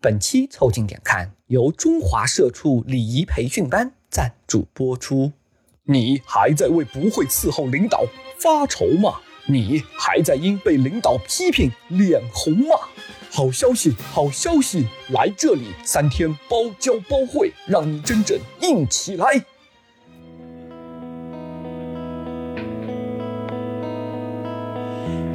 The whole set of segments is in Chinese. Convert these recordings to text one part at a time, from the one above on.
本期凑近点看由中华社畜礼仪培训班赞助播出。你还在为不会伺候领导发愁吗？你还在因被领导批评脸红吗？好消息，好消息！来这里三天包教包会，让你真正硬起来。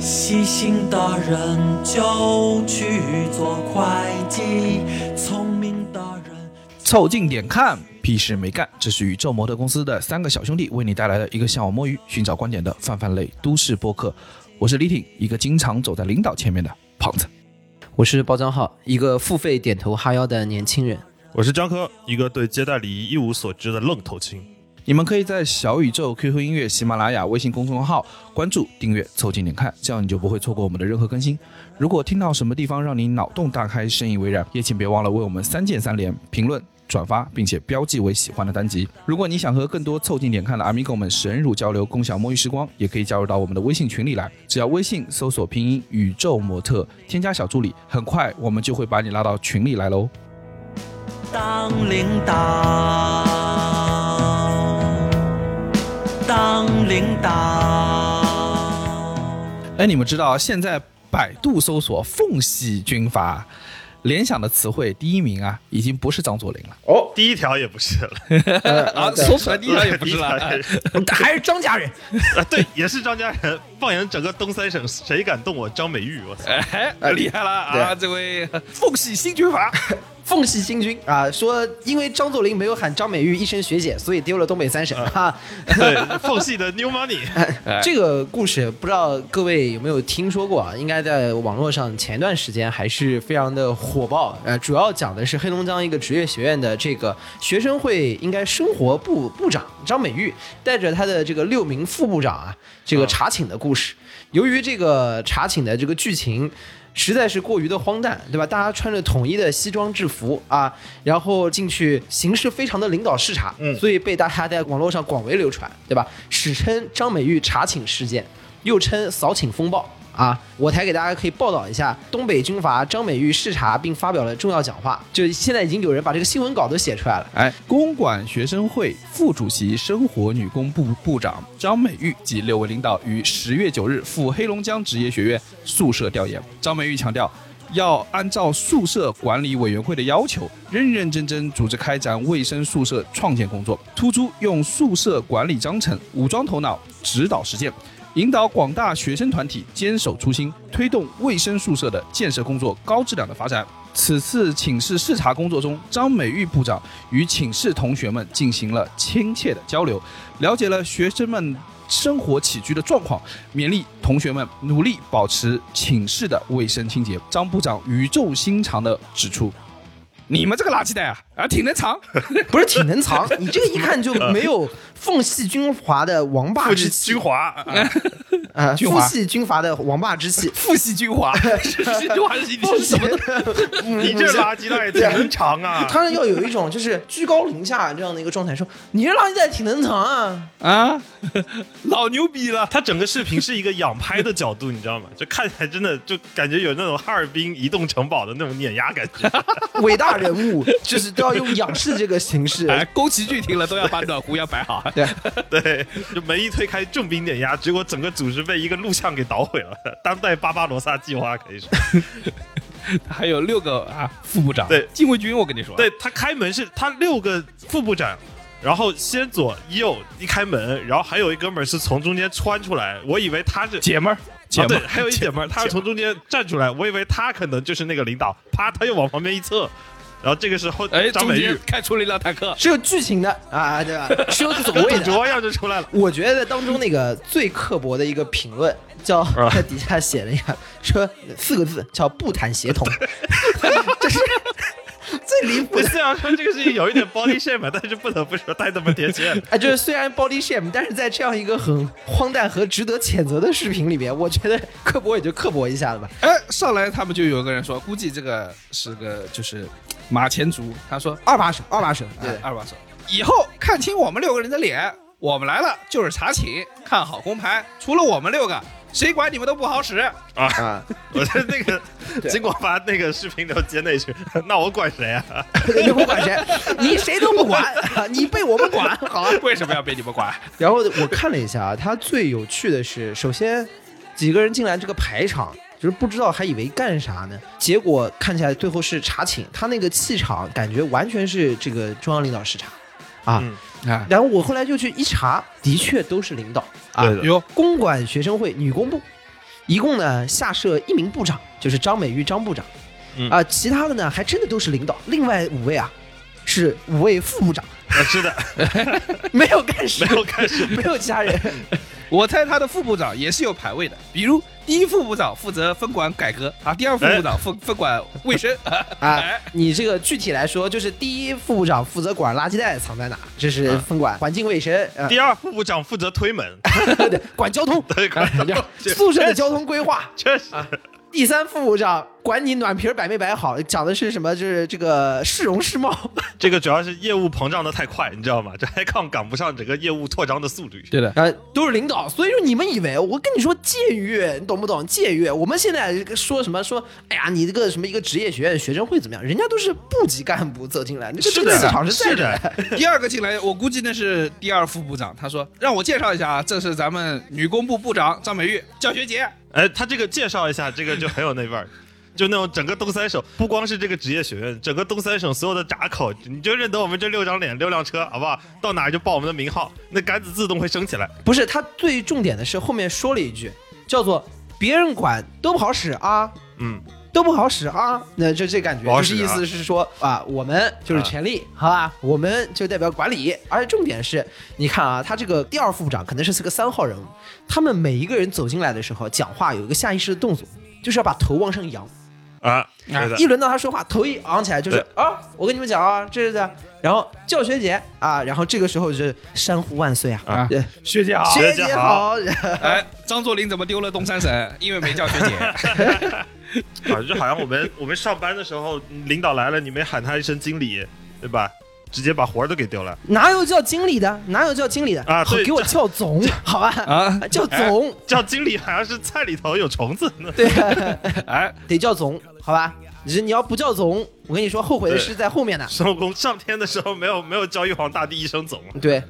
细心的人就去做会计，聪明的人凑近点看，屁事没干。这是宇宙模特公司的三个小兄弟为你带来的一个向往摸鱼、寻找观点的泛泛类都市播客。我是李挺，一个经常走在领导前面的胖子。我是包账号，一个付费点头哈腰的年轻人。我是张科，一个对接待礼仪一无所知的愣头青。你们可以在小宇宙、QQ 音乐、喜马拉雅、微信公众号关注、订阅、凑近点看，这样你就不会错过我们的任何更新。如果听到什么地方让你脑洞大开、深以为然，也请别忘了为我们三键三连、评论、转发，并且标记为喜欢的单集。如果你想和更多凑近点看的阿米狗们深入交流、共享摸鱼时光，也可以加入到我们的微信群里来。只要微信搜索拼音“宇宙模特”，添加小助理，很快我们就会把你拉到群里来喽。当领导，当领导。哎，你们知道现在百度搜索“奉系军阀”，联想的词汇第一名啊，已经不是张作霖了哦，第一条也不是了，啊，说出来第一条也不是了，还是张家人，啊，对，也是张家人。放眼整个东三省，谁敢动我张美玉？我操！哎，厉害了啊！这位奉系新军阀，奉系新军啊，说因为张作霖没有喊张美玉一声学姐，所以丢了东北三省哈。对，奉系的 New Money。这个故事不知道各位有没有听说过啊？应该在网络上前段时间还是非常的火爆。呃，主要讲的是黑龙江一个职业学院的这个学生会应该生活部部长张美玉带着他的这个六名副部长啊，这个查寝的故事。由于这个查寝的这个剧情。实在是过于的荒诞，对吧？大家穿着统一的西装制服啊，然后进去形式非常的领导视察，嗯所以被大家在网络上广为流传，对吧？史称张美玉查寝事件，又称扫寝风暴啊。我台给大家可以报道一下，东北军阀张美玉视察并发表了重要讲话，就现在已经有人把这个新闻稿都写出来了。哎，公管学生会副主席、生活女工部部长张美玉及六位领导于十月九日赴黑龙江职业学院宿舍调研。张美玉强调，要按照宿舍管理委员会的要求，认认真真组织开展卫生宿舍创建工作，突出用宿舍管理章程武装头脑，指导实践。引导广大学生团体坚守初心，推动卫生宿舍的建设工作高质量的发展。此次寝室视察工作中，张美玉部长与寝室同学们进行了亲切的交流，了解了学生们生活起居的状况，勉励同学们努力保持寝室的卫生清洁。张部长语重心长地指出：“你们这个垃圾袋啊，啊挺能藏。不是挺能藏，你这个一看就没有缝隙军阀的王霸之气军阀，啊啊，军阀父系军阀的王霸之气。父系军阀，军阀是你是什么？你这垃圾袋挺能藏啊！他要有一种就是居高临下这样的一个状态，说你这垃圾袋挺能藏啊，啊，老牛逼了！他整个视频是一个仰拍的角度，你知道吗？就看起来真的就感觉有那种哈尔滨移动城堡的那种碾压感觉。伟大人物就是都要用仰视这个形式。哎，宫崎骏听了都要把暖壶要摆好。对，对，就门一推开，重兵碾压，结果整个组织被一个录像给捣毁了。当代巴巴罗萨计划可以说，还有六个啊副部长，对。禁卫军，我跟你说，对他开门是他六个副部长，然后先左右一开门，然后还有一哥们儿是从中间穿出来，我以为他是姐们儿，姐啊，对，们儿，还有一姐们儿，她是从中间站出来，我以为他可能就是那个领导，啪，他又往旁边一侧，然后这个时候哎，中张美玉开出了一辆坦克，是有剧情的啊，对吧？是有所谓的。跟赌桌一样就出来了。我觉得当中那个最刻薄的一个评论，叫 在底下写了一下，说四个字叫不谈协同，这是最离谱的。虽然说这个事情有一点 body shame，但是不得不说太他妈贴切了。啊，就是虽然 body shame，但是在这样一个很荒诞和值得谴责的视频里边，我觉得刻薄也就刻薄一下了吧。哎，上来他们就有一个人说，估计这个是个就是马前卒，他说二把手，二把手，对哎，二把手，以后看清我们六个人的脸，我们来了就是查寝，看好工牌，除了我们六个，谁管你们都不好使。啊，我觉得那个结果把那个视频都接那去，那我管谁啊？你不管谁，你谁都不管，你被我们管，好啊。为什么要被你们管？然后我看了一下啊，他最有趣的是，首先几个人进来这个排场，就是不知道还以为干啥呢，结果看起来最后是查寝，他那个气场感觉完全是这个中央领导视察啊。嗯。啊，然后我后来就去一查，的确都是领导啊。对的。哟，公管学生会女工部，一共呢下设一名部长，就是张美玉张部长，嗯。啊，其他的呢还真的都是领导，另外五位啊是五位副部长，啊是的，没有干事，没有干事。没有其他人。我猜他的副部长也是有排位的，比如第一副部长负责分管改革啊，第二副部长分分管卫生。啊哎，你这个具体来说，就是第一副部长负责管垃圾袋藏在哪，这是啊分管环境卫生，啊，第二副部长负责推门，对，管交通，对，管啊宿舍的交通规划。确实，第三副部长管你暖瓶儿摆没摆好，讲的是什么？就是这个市容市貌。这个主要是业务膨胀的太快，你知道吗？这还抗赶不上整个业务扩张的速率。对的，呃，都是领导，所以说你们以为我跟你说僭越，你懂不懂？僭越，我们现在说什么说，哎呀，你这个什么一个职业学院学生会怎么样？人家都是部级干部走进来，那个是的这个市场是在的。第二个进来，我估计那是第二副部长。他说让我介绍一下啊，这是咱们女工部部长张美玉，教学姐。哎，他这个介绍一下，这个就很有那味儿。就那种整个东三省，不光是这个职业学院，整个东三省所有的闸口，你就认得我们这六张脸、六辆车，好不好？到哪儿就报我们的名号，那杆子自动会升起来。不是，他最重点的是后面说了一句，叫做“别人管都不好使啊”。嗯，都不好使啊，那就这感觉，就是意思是说啊，我们就是权力，好吧，我们就代表管理，而且重点是，你看啊，他这个第二副部长可能是个三号人物，他们每一个人走进来的时候，讲话有一个下意识的动作，就是要把头往上扬，啊，对的。一，轮到他说话，头一昂起来就是啊，我跟你们讲啊，这是的，然后叫学姐啊，然后这个时候就是山呼万岁啊，啊。对，学姐好。学姐好，哎，张作霖怎么丢了东三省？因为没叫学姐。啊，就好像我们我们上班的时候，领导来了，你没喊他一声经理，对吧？直接把活儿都给丢了。哪有叫经理的？哪有叫经理的啊对给我叫总，好吧？啊叫总，叫经理好像是菜里头有虫子呢。对，哎，得叫总，好吧？你你要不叫总，我跟你说，后悔的是在后面的。孙悟空上天的时候没有没有叫玉皇大帝一声总，对，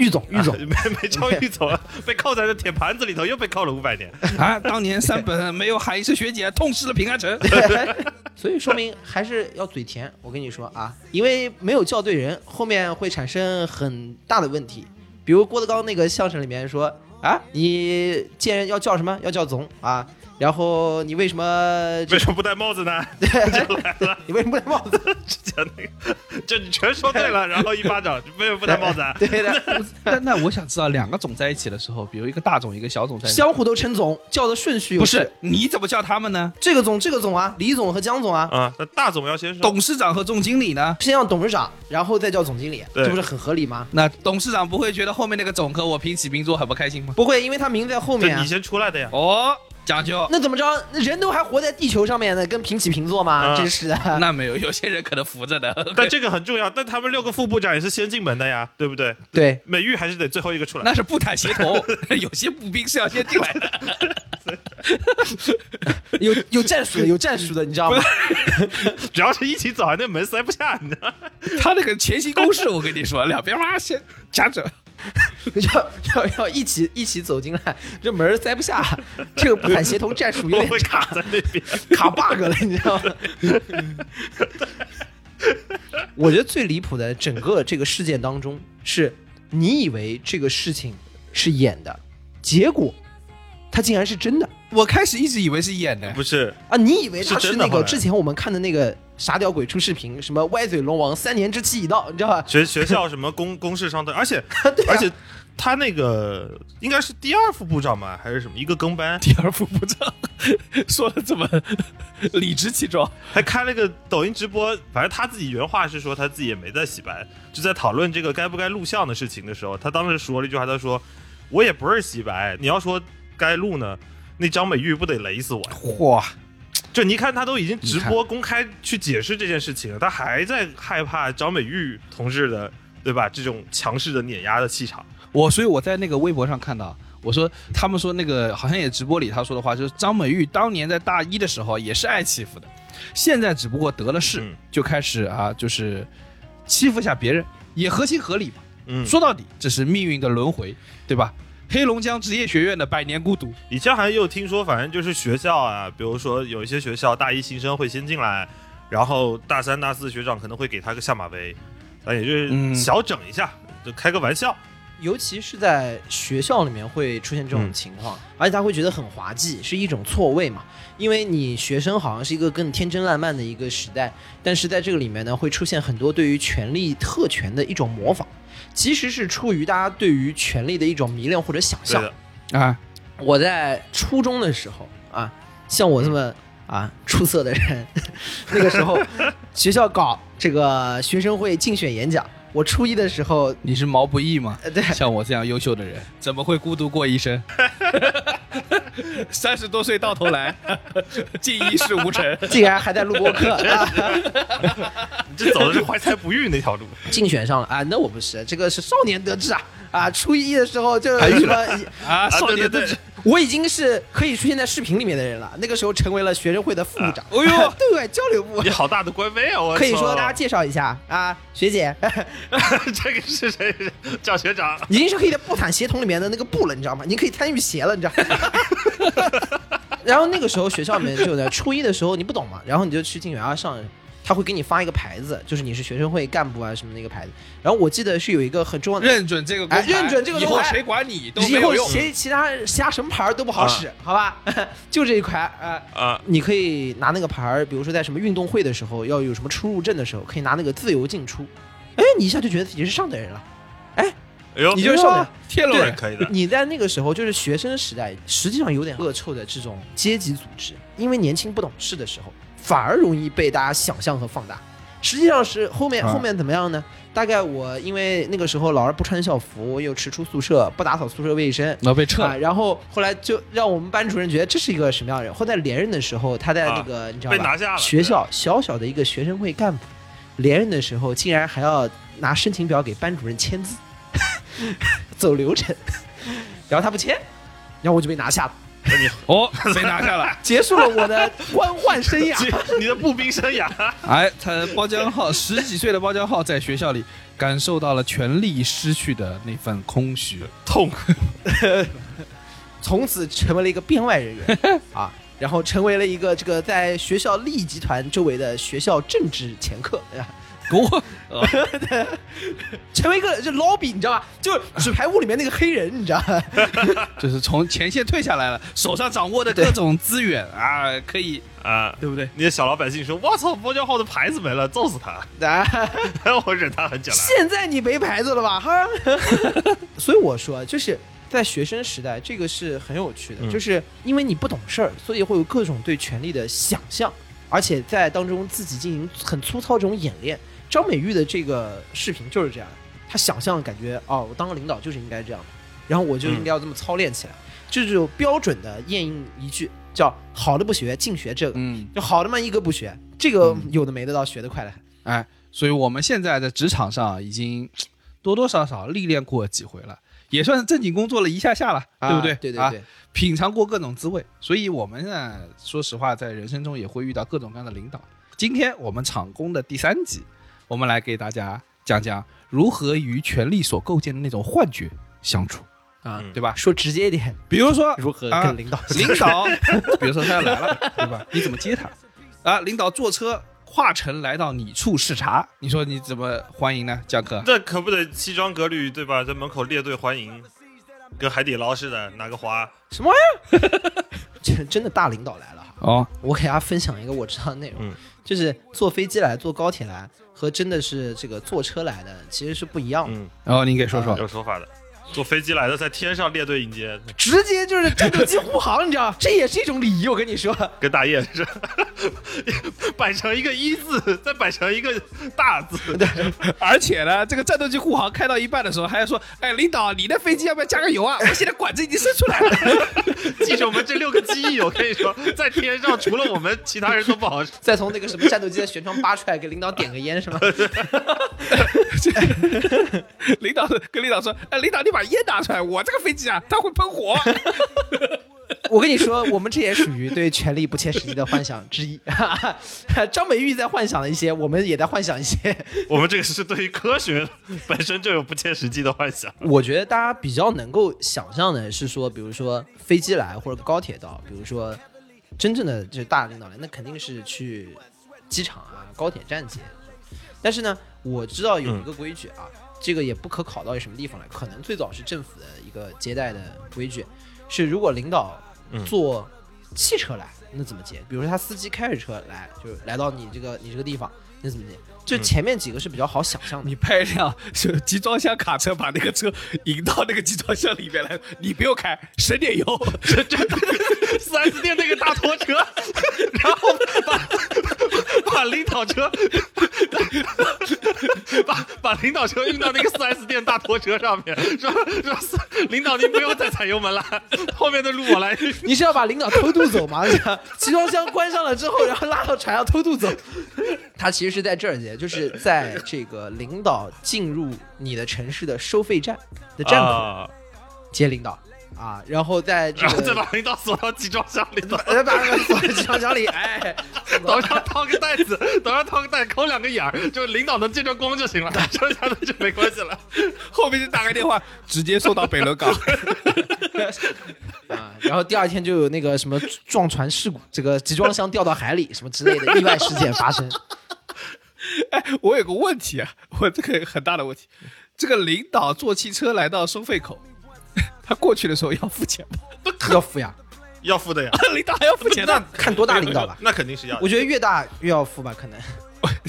玉总，玉总啊，没没叫玉总，被扣在这铁盘子里头，又被扣了五百年。啊，当年三本没有喊一声学姐，痛失了平安城。所以说明还是要嘴甜。我跟你说啊，因为没有叫对人，后面会产生很大的问题。比如郭德纲那个相声里面说啊，你见人要叫什么？要叫总啊。然后你为什么为什么不戴帽子呢？来了你为什么不戴帽子？之前那个，就你全说对了，然后一巴掌，为什么不戴帽子啊？对的，但那我想知道，两个总在一起的时候，比如一个大总，一个小总在，相互都称总，叫的顺序不是你怎么叫他们呢？这个总这个总啊，李总和江总啊，啊，那大总要先说。董事长和总经理呢？先让董事长，然后再叫总经理，对这不是很合理吗？那董事长不会觉得后面那个总和我平起平坐很不开心吗？不会，因为他名在后面你。先出来的呀。哦，讲究。那怎么着？人都还活在地球上面呢，跟平起平坐吗？啊真是的。那没有，有些人可能扶着的。但这个很重要，但他们六个副部长也是先进门的呀，对不对？对，美玉还是得最后一个出来。那是步坦协同，有些步兵是要先进来的。有有战术的，有战术的，你知道吗？主要是一起走，那门塞不下，你知道吗？他那个前行攻势，我跟你说，两边哇先夹着。要要要一起一起走进来，这门儿塞不下，这个不坦协同战术有点差卡，在那边。卡 bug 了，你知道吗？我觉得最离谱的整个这个事件当中，是你以为这个事情是演的，结果它竟然是真的我开始一直以为是演的，不是，啊！你以为他是那个之前我们看的那个傻屌鬼出视频，什么歪嘴龙王三年之期已到，你知道吧？学学校什么公公事上的，而且啊而且他那个应该是第二副部长吧，还是什么一个跟班，第二副部长 说的这么理直气壮，还开了个抖音直播。反正他自己原话是说他自己也没在洗白，就在讨论这个该不该录像的事情的时候，他当时说了一句话，他说：“我也不是洗白，你要说该录呢，那张美玉不得雷死我呀？”哇！就你看，他都已经直播公开去解释这件事情了，他还在害怕张美玉同志的，对吧？这种强势的碾压的气场。我所以我在那个微博上看到，我说他们说那个好像也直播里他说的话，就是张美玉当年在大一的时候也是挨欺负的，现在只不过得了势，嗯就开始啊就是欺负一下别人，也合情合理嘛。嗯，说到底，这是命运的轮回，对吧？黑龙江职业学院的百年孤独，以前还又听说，反正就是学校啊，比如说有一些学校大一新生会先进来，然后大三、大四学长可能会给他个下马威，啊，也就是嗯小整一下，就开个玩笑。尤其是在学校里面会出现这种嗯情况，而且他会觉得很滑稽，是一种错位嘛。因为你学生好像是一个更天真烂漫的一个时代，但是在这个里面呢，会出现很多对于权力特权的一种模仿，其实是出于大家对于权力的一种迷恋或者想象。啊，我在初中的时候啊，像我这么啊出色的人，那个时候 学校搞这个学生会竞选演讲，我初一的时候，你是毛不易吗？呃 对，像我这样优秀的人，怎么会孤独过一生？三十多岁到头来，竟一事无成。竟然还在录播课啊，你这走的是怀才不遇那条路。竞选上了啊，那我不是，这个是少年得志啊啊，初一的时候就什么，啊，少对对对年得志，我已经是可以出现在视频里面的人了，那个时候成为了学生会的副部长，哎呦，对外交流部你。好大的官威啊！我可以说操大家介绍一下啊，学姐，这个是谁？叫学长。已经是可以在布坦协同里面的那个布了，你知道吗？你可以参与协了，你知道吗？然后那个时候学校里面就在初一的时候你不懂嘛，然后你就去竞选啊上，他会给你发一个牌子，就是你是学生会干部啊什么那个牌子。然后我记得是有一个很重要的，认准这个认准这个以后谁管你都以后谁。其其他其他什么牌儿都不好使，好吧？就这一块啊。啊，你可以拿那个牌儿，比如说在什么运动会的时候，要有什么出入证的时候，可以拿那个自由进出。哎，你一下就觉得自己是上等人了。哎呦，你就是上等。对天龙人，可以的。你在那个时候就是学生时代，实际上有点恶臭的这种阶级组织，因为年轻不懂事的时候，反而容易被大家想象和放大。实际上是后面啊后面怎么样呢？大概我因为那个时候老是不穿校服，又迟出宿舍，不打扫宿舍卫生，然后被撤啊，然后后来就让我们班主任觉得这是一个什么样的人。后来连任的时候，他在那个、你知道吧？被拿下了学校小小的一个学生会干部，连任的时候竟然还要拿申请表给班主任签字，走流程，然后他不签，然后我就被拿下了，哦，被拿下了。结束了我的官宦生涯。你的步兵生涯，哎，他包浆浩十几岁的包浆浩在学校里感受到了权力失去的那份空虚。痛苦。从此成为了一个编外人员 啊，然后成为了一个这个在学校利益集团周围的学校政治掮客，对吧？我 成为一个就 lobby，你知道吧？就纸牌屋里面那个黑人，你知道吧？就是从前线退下来了，手上掌握的各种资源啊，可以啊，对不对？那些小老百姓说：“我操，包浆号的牌子没了，揍死他啊，！” 我忍他很久了。现在你没牌子了吧？哈，所以我说，就是在学生时代，这个是很有趣的，嗯就是因为你不懂事儿，所以会有各种对权力的想象，而且在当中自己进行很粗糙这种演练。张美玉的这个视频就是这样，她想象感觉哦，我当个领导就是应该这样，然后我就应该要这么操练起来，这就标准的验应一句叫“好的不学，净学这个”，嗯，就好的嘛一个不学，这个有的没的倒学得快得很。哎，所以我们现在在职场上已经多多少少历练过几回了，也算是正经工作了一下下了，对不对？啊对对啊对，品尝过各种滋味，所以我们呢，说实话，在人生中也会遇到各种各样的领导。今天我们场工的第三集，我们来给大家讲讲如何与权力所构建的那种幻觉相处，啊，嗯对吧？说直接一点，比如说如何啊跟领导领导，比如说他要来了，对吧？你怎么接他？啊，领导坐车跨城来到你处视察，你说你怎么欢迎呢？江科，这可不得西装革履对吧？在门口列队欢迎，跟海底捞似的，拿个花。什么玩意儿？真真的大领导来了哈！哦，我给大家分享一个我知道的内容，嗯就是坐飞机来、坐高铁来和真的是这个坐车来的其实是不一样的。嗯，然后您给说说，有说法的。坐飞机来的，在天上列队迎接，直接就是战斗机护航，你知道，这也是一种礼仪。我跟你说，跟大雁似的，摆成一个一字，再摆成一个大字。而且呢，这个战斗机护航开到一半的时候，还要说，哎，领导，你的飞机要不要加个油啊？我现在管子已经伸出来了。记着我们这六个机翼，我跟你说，在天上除了我们，其他人都不好使。再从那个什么战斗机的舷窗扒出来，给领导点个烟是吗？领导跟领导说，哎，领导，你把把烟拿出来，我这个飞机啊，它会喷火。我跟你说，我们这也属于对权力不切实际的幻想之一。张美玉在幻想了一些，我们也在幻想一些。我们这个是对于科学本身就有不切实际的幻想。我觉得大家比较能够想象的是说，比如说飞机来或者高铁到，比如说真正的就是大领导来，那肯定是去机场啊、高铁站接。但是呢，我知道有一个规矩啊，这个也不可考到什么地方来，可能最早是政府的一个接待的规矩，是如果领导坐汽车来，那怎么接？比如说他司机开着车来，就是来到你这个你这个地方，那怎么接？就前面几个是比较好想象的。你派一辆是集装箱卡车把那个车引到那个集装箱里面来，你不用开，省点油。这这四 S 店那个大拖车，然后把 把领导车，把把领导车运到那个四 S 店大拖车上面，说说四领导您不用再踩油门了，后面的路我来。你是要把领导偷渡走吗？集装箱关上了之后，然后拉到船上偷渡走。他其实是在这儿接，就是在这个领导进入你的城市的收费站的站口啊接领导啊，然后在这然后再个把领导锁到集装箱里头，呃把那个锁在集装箱里，哎，头上套个袋子，头上套个袋，抠两个眼儿，就领导能见着光就行了，剩下的就没关系了。后面就打个电话，直接送到北仑港。啊，然后第二天就有那个什么撞船事故，这个集装箱掉到海里什么之类的意外事件发生。哎，我有个问题啊，我这个很大的问题，这个领导坐汽车来到收费口，他过去的时候要付钱吗？要付呀，要付的呀，领导还要付钱那？看多大领导吧。那肯定是要的。我觉得越大越要付吧，可能。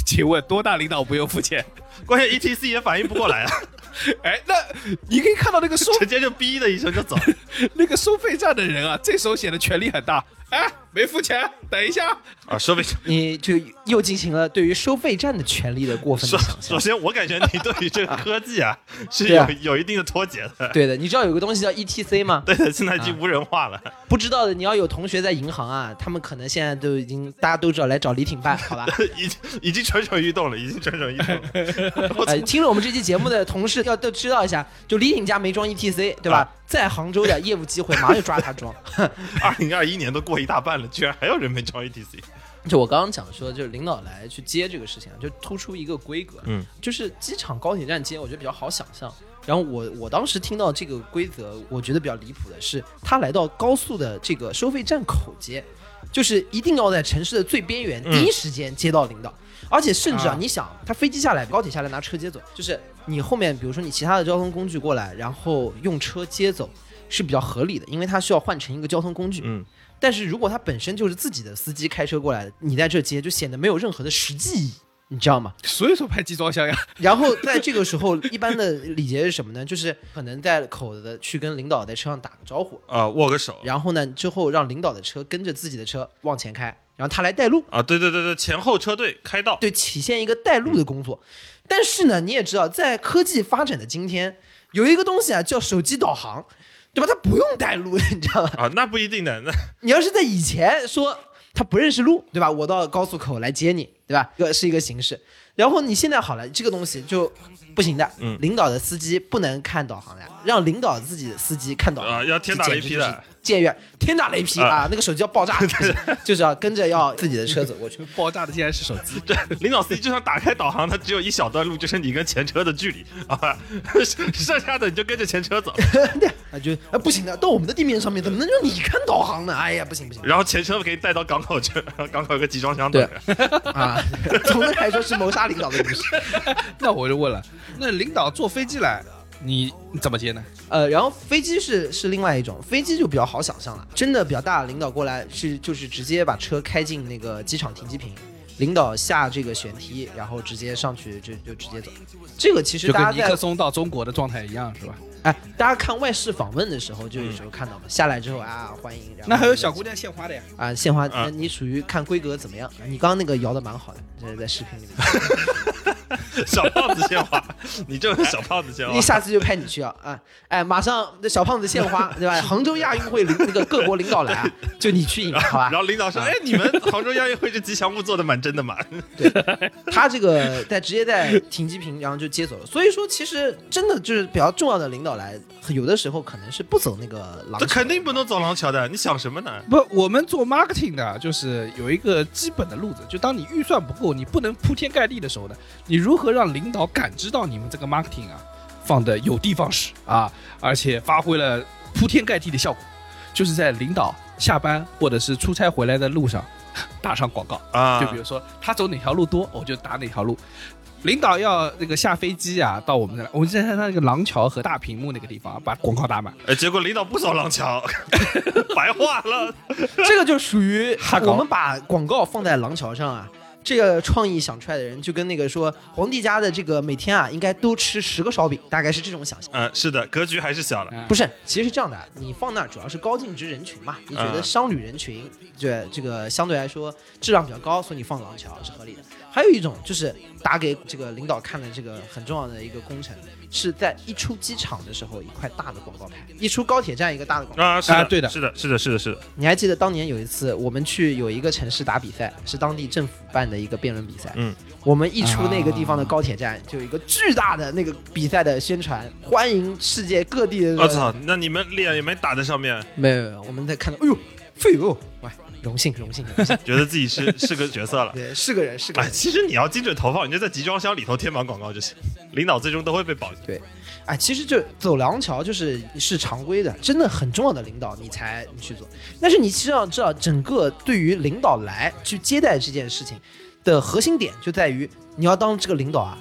请问多大领导不用付钱？关键 ETC 也反应不过来啊，哎，那你可以看到那个收直接就哔的一声就走。那个收费站的人啊，这时候显得权力很大。哎，没付钱，等一下。啊，收费。你就又进行了对于收费站的权利的过分首的想象。首先，我感觉你对于这个科技啊是有有一定的脱节的。对的，你知道有个东西叫 ETC 吗？对的，现在已经无人化了。不知道的，你要有同学在银行啊，他们可能现在都已经大家都知道来找李挺办，好吧？已经已经蠢蠢欲动了，已经蠢蠢欲动了。听了我们这期节目的同事要都知道一下，就李挺家没装 ETC，对吧？啊在杭州的业务机会，马上就抓他装。二零二一年都过一大半了，居然还有人没交 ETC。就我刚刚讲说，就是领导来去接这个事情啊，就突出一个规格，嗯，就是机场高铁站接，我觉得比较好想象。然后我我当时听到这个规则，我觉得比较离谱的是，他来到高速的这个收费站口接，就是一定要在城市的最边缘，嗯第一时间接到领导。而且甚至啊啊，你想，他飞机下来，高铁下来拿车接走，就是你后面比如说你其他的交通工具过来，然后用车接走是比较合理的，因为它需要换成一个交通工具。嗯，但是如果他本身就是自己的司机开车过来的，你在这接就显得没有任何的实际意义，你知道吗？所以说拍集装箱呀，然后在这个时候，一般的礼节是什么呢？就是可能在口的去跟领导在车上打个招呼，啊，握个手。然后呢之后让领导的车跟着自己的车往前开，然后他来带路，啊，对对对对，前后车队开道。对，体现一个带路的工作。但是呢，你也知道，在科技发展的今天，有一个东西啊叫手机导航，对吧？他不用带路，你知道吧？啊，那不一定的，那你要是在以前说他不认识路，对吧？我到高速口来接你，对吧？这个是一个形式。然后你现在好了，这个东西就不行的。嗯领导的司机不能看导航的，让领导自己的司机看到啊要天打雷劈的这简直就是僭越，天打雷劈啊啊！那个手机要爆炸，就是要跟着要自己的车走过去。爆炸的竟然是手机。对领导司机就算打开导航，它只有一小段路，就是你跟前车的距离，好吧？剩下的你就跟着前车走，啊，就啊不行的，到我们的地面上面怎么能让你看导航呢？哎呀，不行不行然后前车给你带到港口去，然后港口有个集装箱对等着。啊！总的来说是谋杀领导的故事。那我就问了，那领导坐飞机来，你你怎么接呢？呃，然后飞机是是另外一种，飞机就比较好想象了。真的比较大的领导过来是就是直接把车开进那个机场停机坪，领导下这个舷梯，然后直接上去就就直接走。这个其实就大家在跟尼克松到中国的状态一样，是吧？哎，大家看外事访问的时候就有时候看到嘛，下来之后啊欢迎，然后那还有小姑娘献花的呀？啊献花，你属于看规格怎么样？你刚刚那个摇的蛮好的，这是在视频里面。小胖子献花，你就是小胖子献花你，下次就派你去啊啊！哎，马上那小胖子献花，对吧？杭州亚运会领那个各国领导来啊，就你去引，好吧然？后领导说：“哎，你们杭州亚运会这吉祥物做的蛮真的嘛。对他这个在直接在停机坪，然后就接走了。所以说，其实真的就是比较重要的领导来，有的时候可能是不走那个”廊这桥。肯定不能走廊桥的，你想什么呢？不，我们做 marketing 的，就是有一个基本的路子，就当你预算不够，你不能铺天盖地的时候呢，你如何让领导感知到你们这个 marketing 啊放的有的放矢啊，而且发挥了铺天盖地的效果，就是在领导下班或者是出差回来的路上 打上广告。啊，就比如说他走哪条路多，我就打哪条路。领导要那个下飞机啊，到我们这来，我们在他那个廊桥和大屏幕那个地方把广告打满。哎，结果领导不走廊桥，白画了。这个就属于我们把广告放在廊桥上啊。这个创意想出来的人，就跟那个说皇帝家的这个每天啊，应该都吃十个烧饼，大概是这种想象。嗯，是的，格局还是小了。嗯不是，其实是这样的，你放那儿主要是高净值人群嘛，你觉得嗯商旅人群，对这个相对来说质量比较高，所以你放廊桥是合理的。还有一种就是打给这个领导看的这个很重要的一个工程，是在一出机场的时候一块大的广告牌，一出高铁站一个大的广告牌。啊，是的，啊对的是的，是的，是的，是的。你还记得当年有一次我们去有一个城市打比赛，是当地政府办的一个辩论比赛。嗯，我们一出那个地方的高铁站，就有一个巨大的那个比赛的宣传，欢迎世界各地的。我操，那你们脸也没打在上面，没有，没有，我们在看到，哎呦，废油，喂，荣幸，荣幸，荣幸，觉得自己是 是个角色了。对，是个人，是个哎，人。其实你要精准投放，你就在集装箱里头贴满广告就行，领导最终都会被保。对哎，其实就走廊桥就是是常规的，真的很重要的领导你才你去做。但是你其实要知道，整个对于领导来去接待这件事情的核心点就在于，你要当这个领导啊，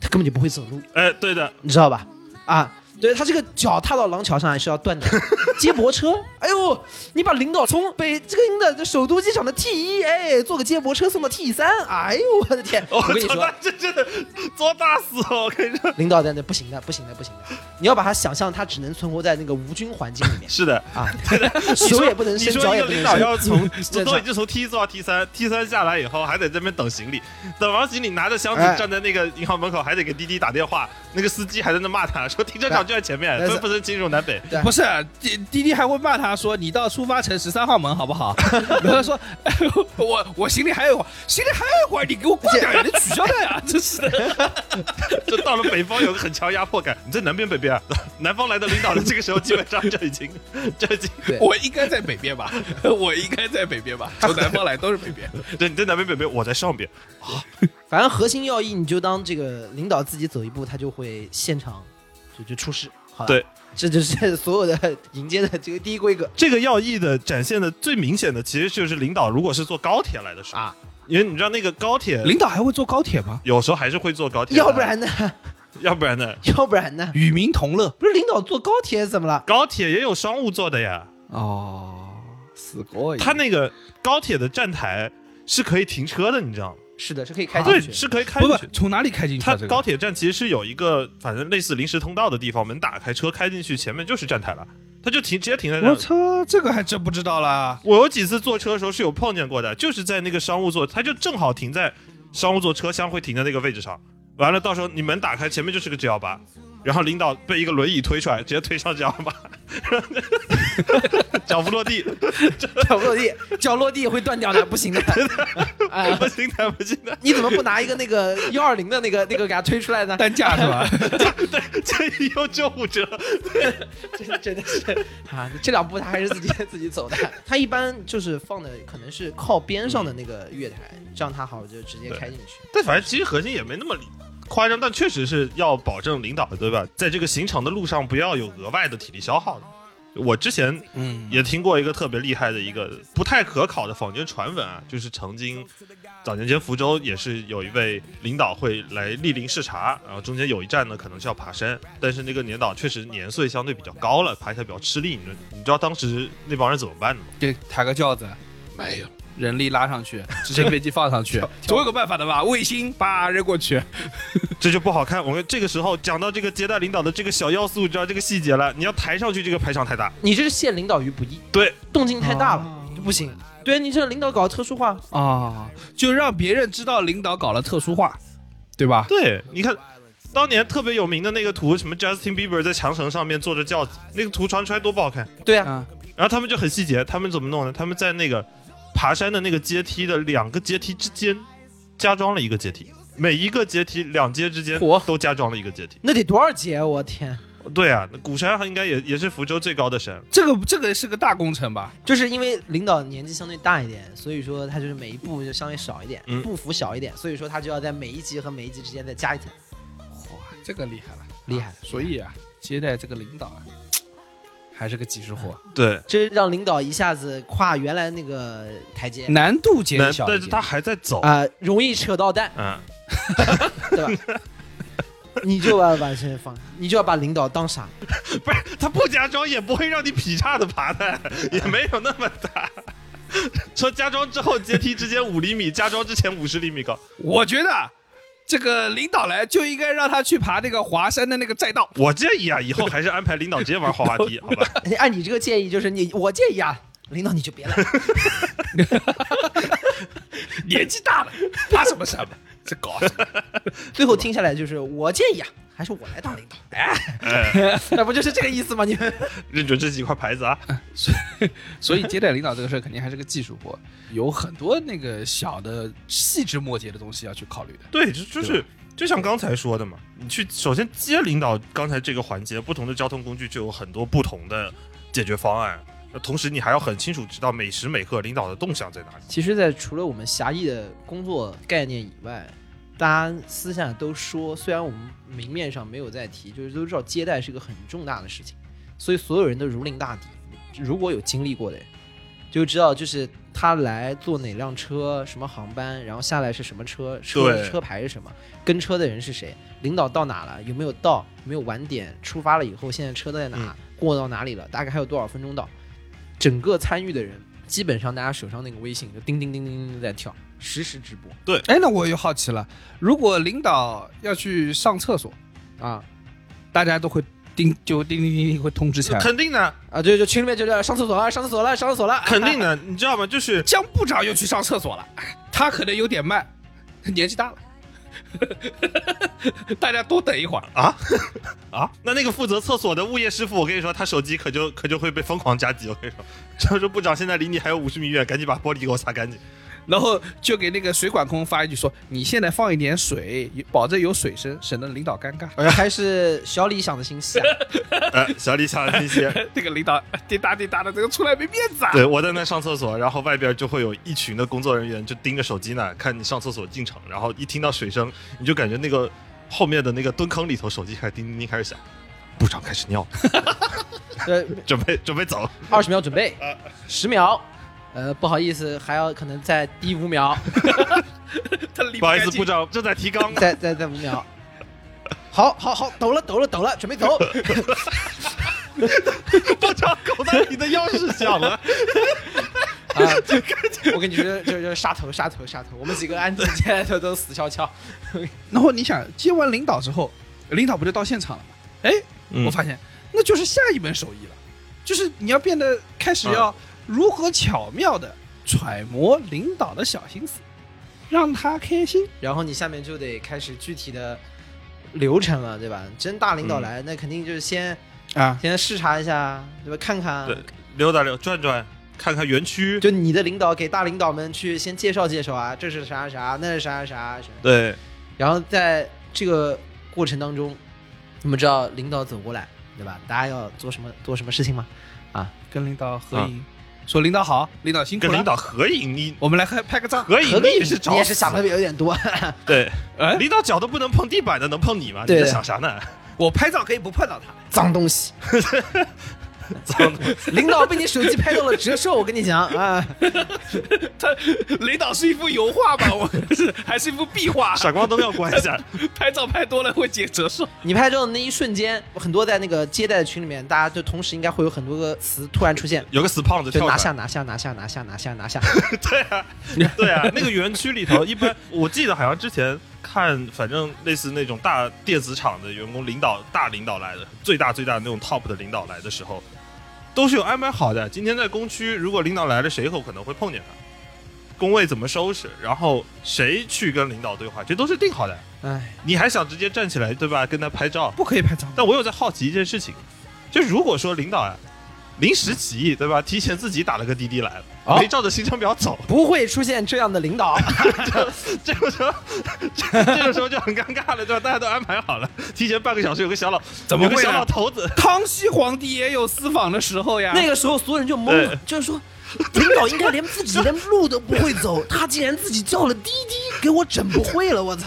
他根本就不会走路，哎，对的，你知道吧？啊，对他这个脚踏到廊桥上还是要断的。接驳车，哎呦，你把领导从北京的这首都机场的 T 一，哎，坐个接驳车送到 T 三，哎呦我的天！我跟你，说那，这真的作大死哦！我跟你说，领导在那不行的，不行的，不行的。你要把他想象他只能存活在那个无菌环境里面是的，啊，手也不能伸，你说脚一个领导也不能伸。要从正常都已经从 T 一坐到 T 三，T 三下来以后还得在这边等行李，等完行李拿着箱子哎站在那个银行门口，还得给滴滴打电话，那个司机还在那骂他说停车场就在前面，对分不是清楚南北。不是滴滴滴还会骂他说你到出发城十三号门好不好？然后说、哎、我我行李还有行李还有一会儿，你给我挂掉，你取消掉呀！真是的。就到了北方有个很强压迫感，你在南边北边啊，南方来的领导的这个时候基本上就已经就已经，我应该在北边吧？我应该在北边吧？从南方来都是北边。对，你在南边北边，我在上边，反正核心要义，你就当这个领导自己走一步，他就会现场就就出事。好，对，这就是所有的 迎接的这个第一规格这个要义的展现的最明显的，其实就是领导如果是坐高铁来的时候，啊。因为你知道那个高铁领导还会坐高铁吗？有时候还是会坐高铁，要不然呢？要不然呢？要不然呢？与民同乐。不是领导坐高铁怎么了？高铁也有商务座的呀，哦，死过他那个高铁的站台是可以停车的，你知道吗？是的，是可以开进对，去。是可以开进去，。不从哪里开进去啊？它高铁站其实是有一个反正类似临时通道的地方，门打开，车开进去，前面就是站台了，它就停直接停在那儿。我操，这个还真不知道啦。我有几次坐车的时候是有碰见过的，就是在那个商务座，它就正好停在商务座车厢会停在那个位置上。完了，到时候你门打开，前面就是个 G 幺八，然后领导被一个轮椅推出来，直接推上幺八，脚不落地，脚不落地，脚落地会断掉的，不行的。啊，不行的，不行的，你怎么不拿一个那个幺二零的那个那个给他推出来呢？担架是吧？对这里有救护车。真真的是啊，这两步他还是自己自己走的。他一般就是放的可能是靠边上的那个月台，这样他好就直接开进去。但反正其实核心也没那么夸张，但确实是要保证领导对吧，在这个行程的路上不要有额外的体力消耗的。我之前嗯，也听过一个特别厉害的一个不太可考的坊间传闻啊，就是曾经早年间福州也是有一位领导会来莅临视察，然后中间有一站呢可能是要爬山，但是那个领导确实年岁相对比较高了，爬起来比较吃力。你知你知道当时那帮人怎么办的吗？给抬个轿子，没有人力拉上去，直升飞机放上去，总有个办法的吧？卫星叭扔过去，这就不好看。我们这个时候讲到这个接待领导的这个小要素，知道这个细节了，你要抬上去，这个排场太大。你这是陷领导于不义，对，动静太大了就不行。对你这领导搞特殊化，啊，就让别人知道领导搞了特殊化。对吧？对，你看，当年特别有名的那个图，什么 Justin Bieber 在长城上面坐着轿子，那个图传出来多不好看。对啊，啊，然后他们就很细节，他们怎么弄呢？他们在那个爬山的那个阶梯的两个阶梯之间加装了一个阶梯，每一个阶梯两阶之间嚯都加装了一个阶梯。那得多少节啊？我天！对啊，那鼓山应该也也是福州最高的山。这个这个是个大工程吧？就是因为领导年纪相对大一点，所以说他就是每一步就相对少一点，嗯步幅小一点，所以说他就要在每一级和每一级之间再加一层，哇，这个厉害了，厉害。所以啊，接待这个领导啊，还是个技术活，对，这让领导一下子跨原来那个台阶难度减小一点。但是他还在走。啊、容易扯到蛋，嗯，对吧？你就要把这放，你就要把领导当傻。不是，他不加装也不会让你劈叉的爬的，也没有那么大。说加装之后阶梯之间五厘米，加装之前五十厘米高。我觉得啊这个领导来就应该让他去爬那个华山的那个栈道。我建议啊，以后还是安排领导直接玩滑滑梯，好吧？按你这个建议，就是你，我建议啊，领导你就别来。年纪大了，怕什么什么？这搞什么？最后听下来就是我建议啊，还是我来当领导。哎，那不就是这个意思吗？你们 认准这几块牌子啊！所以接待领导这个事儿肯定还是个技术活，有很多那个小的细枝末节的东西要去考虑的。对，就就是就像刚才说的嘛，你去首先接领导，刚才这个环节，不同的交通工具就有很多不同的解决方案。那同时，你还要很清楚知道每时每刻领导的动向在哪里。其实，在除了我们狭义的工作概念以外，大家私下都说，虽然我们明面上没有在提，就是都知道接待是个很重大的事情，所以所有人都如临大敌。如果有经历过的人，就知道就是他来坐哪辆车、什么航班，然后下来是什么车，车对车牌是什么，跟车的人是谁，领导到哪了，有没有到，有没有晚点，出发了以后现在车在哪，嗯过到哪里了，大概还有多少分钟到，整个参与的人。基本上大家手上那个微信就叮叮叮叮叮在跳，实时直播对哎，那我又好奇了，如果领导要去上厕所，啊大家都会叮就叮叮叮叮会通知起来。肯定的，啊！就就群里面就叫上厕所了，上厕所了，上厕所了，肯定的，你知道吗？就是江部长又去上厕所了，他可能有点慢，年纪大了，大家多等一会儿。啊 啊，那那个负责厕所的物业师傅，我跟你说，他手机可就可就会被疯狂加急。我跟你说，他说部长现在离你还有五十米远，赶紧把玻璃给我擦干净。然后就给那个水管工发一句说：“你现在放一点水，保证有水声，省得领导尴尬。还是小李想的心细啊！呃，小李想那些，” 这个领导滴答滴答的，这个出来没面子啊！对我在那上厕所，然后外边就会有一群的工作人员就盯着手机呢，看你上厕所进程，然后一听到水声，你就感觉那个后面的那个蹲坑里头手机开始叮叮叮开始响，部长开始尿，对，准备准备走。二十秒准备，十秒，呃，不好意思，还要可能再低五秒，他不好意思，部长正在提纲。再再再五秒。好好好，抖了抖了抖了，准备走。部长口袋里的钥匙响了。啊！我跟你说，就就杀头杀头杀头，我们几个安静接来的都死翘翘。然后你想接完领导之后，领导不就到现场了吗？哎，嗯我发现那就是下一门手艺了，就是你要变得开始要如何巧妙的揣摩领导的小心思，让他开心。然后你下面就得开始具体的流程了，对吧？真大领导来，那肯定就是先啊，先视察一下，对吧？看看，对，溜达溜转转，看看园区。就你的领导给大领导们去先介绍介绍啊，这是啥啥，那是啥啥啥。对，然后在这个过程当中，你们知道领导走过来，对吧？大家要做什么做什么事情吗？啊跟领导合影，说领导好，领导辛苦了，跟领导合影，你我们来拍拍个照。合影你也是找你也是想的有点多。对，哎，领导脚都不能碰地板的，能碰你吗？你在想啥呢？我拍照可以不碰到他，脏东西，脏 领导被你手机拍到了折寿，我跟你讲啊，他领导是一幅油画吧？我是还是一幅壁画？闪光灯要关一下。拍照拍多了会减折寿。你拍照的那一瞬间，很多在那个接待的群里面，大家就同时应该会有很多个词突然出现，有个死胖子就拿下拿下拿下拿下拿下拿下，对啊，对啊，那个园区里头，一般我记得好像之前看，反正类似那种大电子厂的员工领导、大领导来的，最大最大的那种 top 的领导来的时候，都是有安排好的。今天在工区，如果领导来了，谁有可能会碰见他，工位怎么收拾，然后谁去跟领导对话，这都是定好的。哎，你还想直接站起来对吧？跟他拍照？不可以拍照。但我有在好奇一件事情，就如果说领导啊临时起意对吧，提前自己打了个滴滴来了，哦没照着行程表走，不会出现这样的领导。这个时候这这个时候就很尴尬了，对吧？大家都安排好了，提前半个小时有个小老有个小怎么会小老头子，康熙皇帝也有私访的时候呀。那个时候所有人就懵了，就是说，领导应该连自己连路都不会走，他竟然自己叫了滴滴，给我整不会了，我操！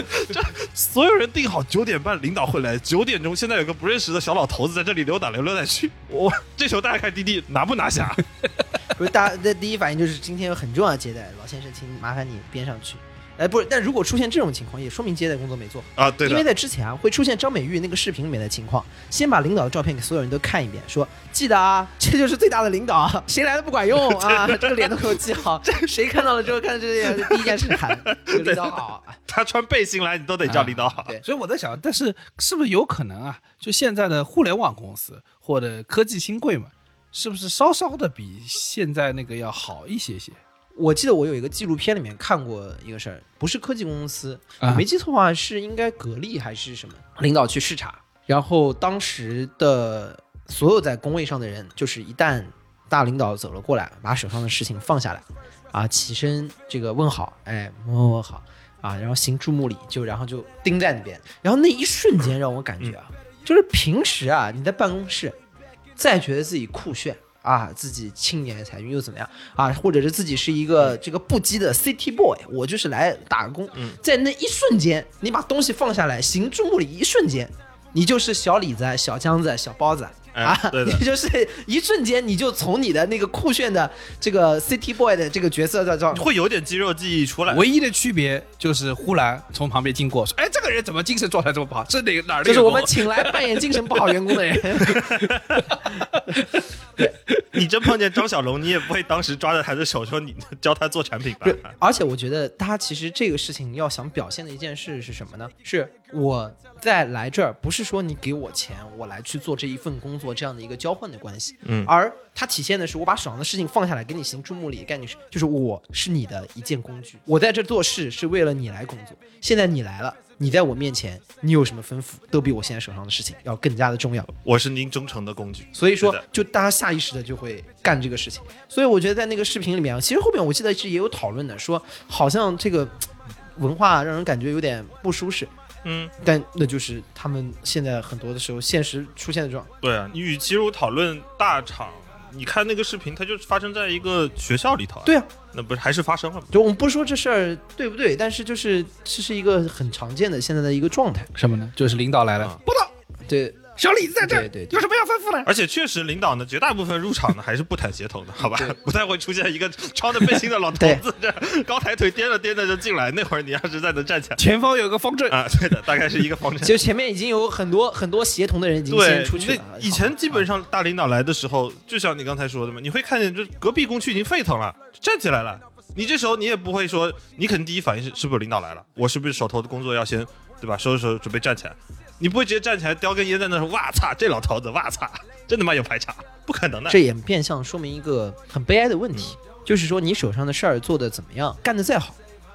所有人定好九点半领导会来，九点钟现在有个不认识的小老头子在这里溜达来溜达去，我这时候大家看滴滴拿不拿下？不是，大家的第一反应就是今天有很重要的接待，老先生，请麻烦你边上去。哎，不是，但如果出现这种情况，也说明接待工作没做。啊，对因为，在之前啊，会出现张美玉那个视频里面的情况，先把领导的照片给所有人都看一遍，说记得啊，这就是最大的领导，谁来都不管用啊，这个脸都给我记好，谁看到了之后看这个第一件事喊这个领导好，他穿背心来，你都得叫领导好。对所以我在想，但是是不是有可能啊？就现在的互联网公司或者科技新贵嘛，是不是稍稍的比现在那个要好一些些？我记得我有一个纪录片里面看过一个事儿，不是科技公司，啊。我没记错的话是应该格力还是什么领导去视察，然后当时的所有在工位上的人，就是一旦大领导走了过来，把手上的事情放下来，啊，起身这个问好，哎，问问好啊，然后行注目礼，就然后就盯在那边，然后那一瞬间让我感觉啊，就是平时啊你在办公室，再觉得自己酷炫。啊，自己青年才俊又怎么样啊？或者是自己是一个这个不羁的 city boy，我就是来打工。嗯在那一瞬间，你把东西放下来，行注目礼，一瞬间，你就是小李子、小江子、小包子。哎啊，对 就是一瞬间，你就从你的那个酷炫的这个 city boy 的这个角色的状，会有点肌肉记忆出来。唯一的区别就是呼兰从旁边经过，说：“哎，这个人怎么精神状态这么不好？是哪个哪儿的？”就是我们请来扮演精神不好员工的人。你真碰见张小龙，你也不会当时抓着他的手说你教他做产品吧而且我觉得他其实这个事情要想表现的一件事是什么呢？是我在来这儿，不是说你给我钱，我来去做这一份工作这样的一个交换的关系，嗯而它体现的是我把手上的事情放下来，给你行注目礼，概念是就是我是你的一件工具，我在这做事是为了你来工作，现在你来了。你在我面前，你有什么吩咐，都比我现在手上的事情要更加的重要。我是您忠诚的工具。所以说，就大家下意识的就会干这个事情。所以我觉得在那个视频里面，其实后面我记得是也有讨论的，说好像这个文化让人感觉有点不舒适，嗯，但那就是他们现在很多的时候现实出现的状况。对啊，你与其如讨论大厂，你看那个视频，它就发生在一个学校里头。对啊，那不是还是发生了吗？就我们不说这事儿对不对，但是就是这是一个很常见的现在的一个状态。什么呢？就是领导来了啊，报道，对，小李子在这儿，对对对有什么要吩咐的？而且确实，领导呢，绝大部分入场呢还是不谈协同的，好吧？不太会出现一个穿着背心的老头子，这高抬腿颠着颠着就进来。那会儿你要是再能站起来前方有个方阵，啊，对的，大概是一个方阵。其实前面已经有很多很多协同的人已经先出去了。以前基本上大领导来的时候，就像你刚才说的嘛，你会看见就隔壁工区已经沸腾了，站起来了。你这时候你也不会说，你肯定第一反应是是不是领导来了？我是不是手头的工作要先对吧？收拾收拾准备站起来？你不会直接站起来叼根烟在那说，哇操，这老头子，哇操，真他妈有排场，不可能的。这也变相说明一个很悲哀的问题，就是说你手上的事儿做得怎么样，干得再好，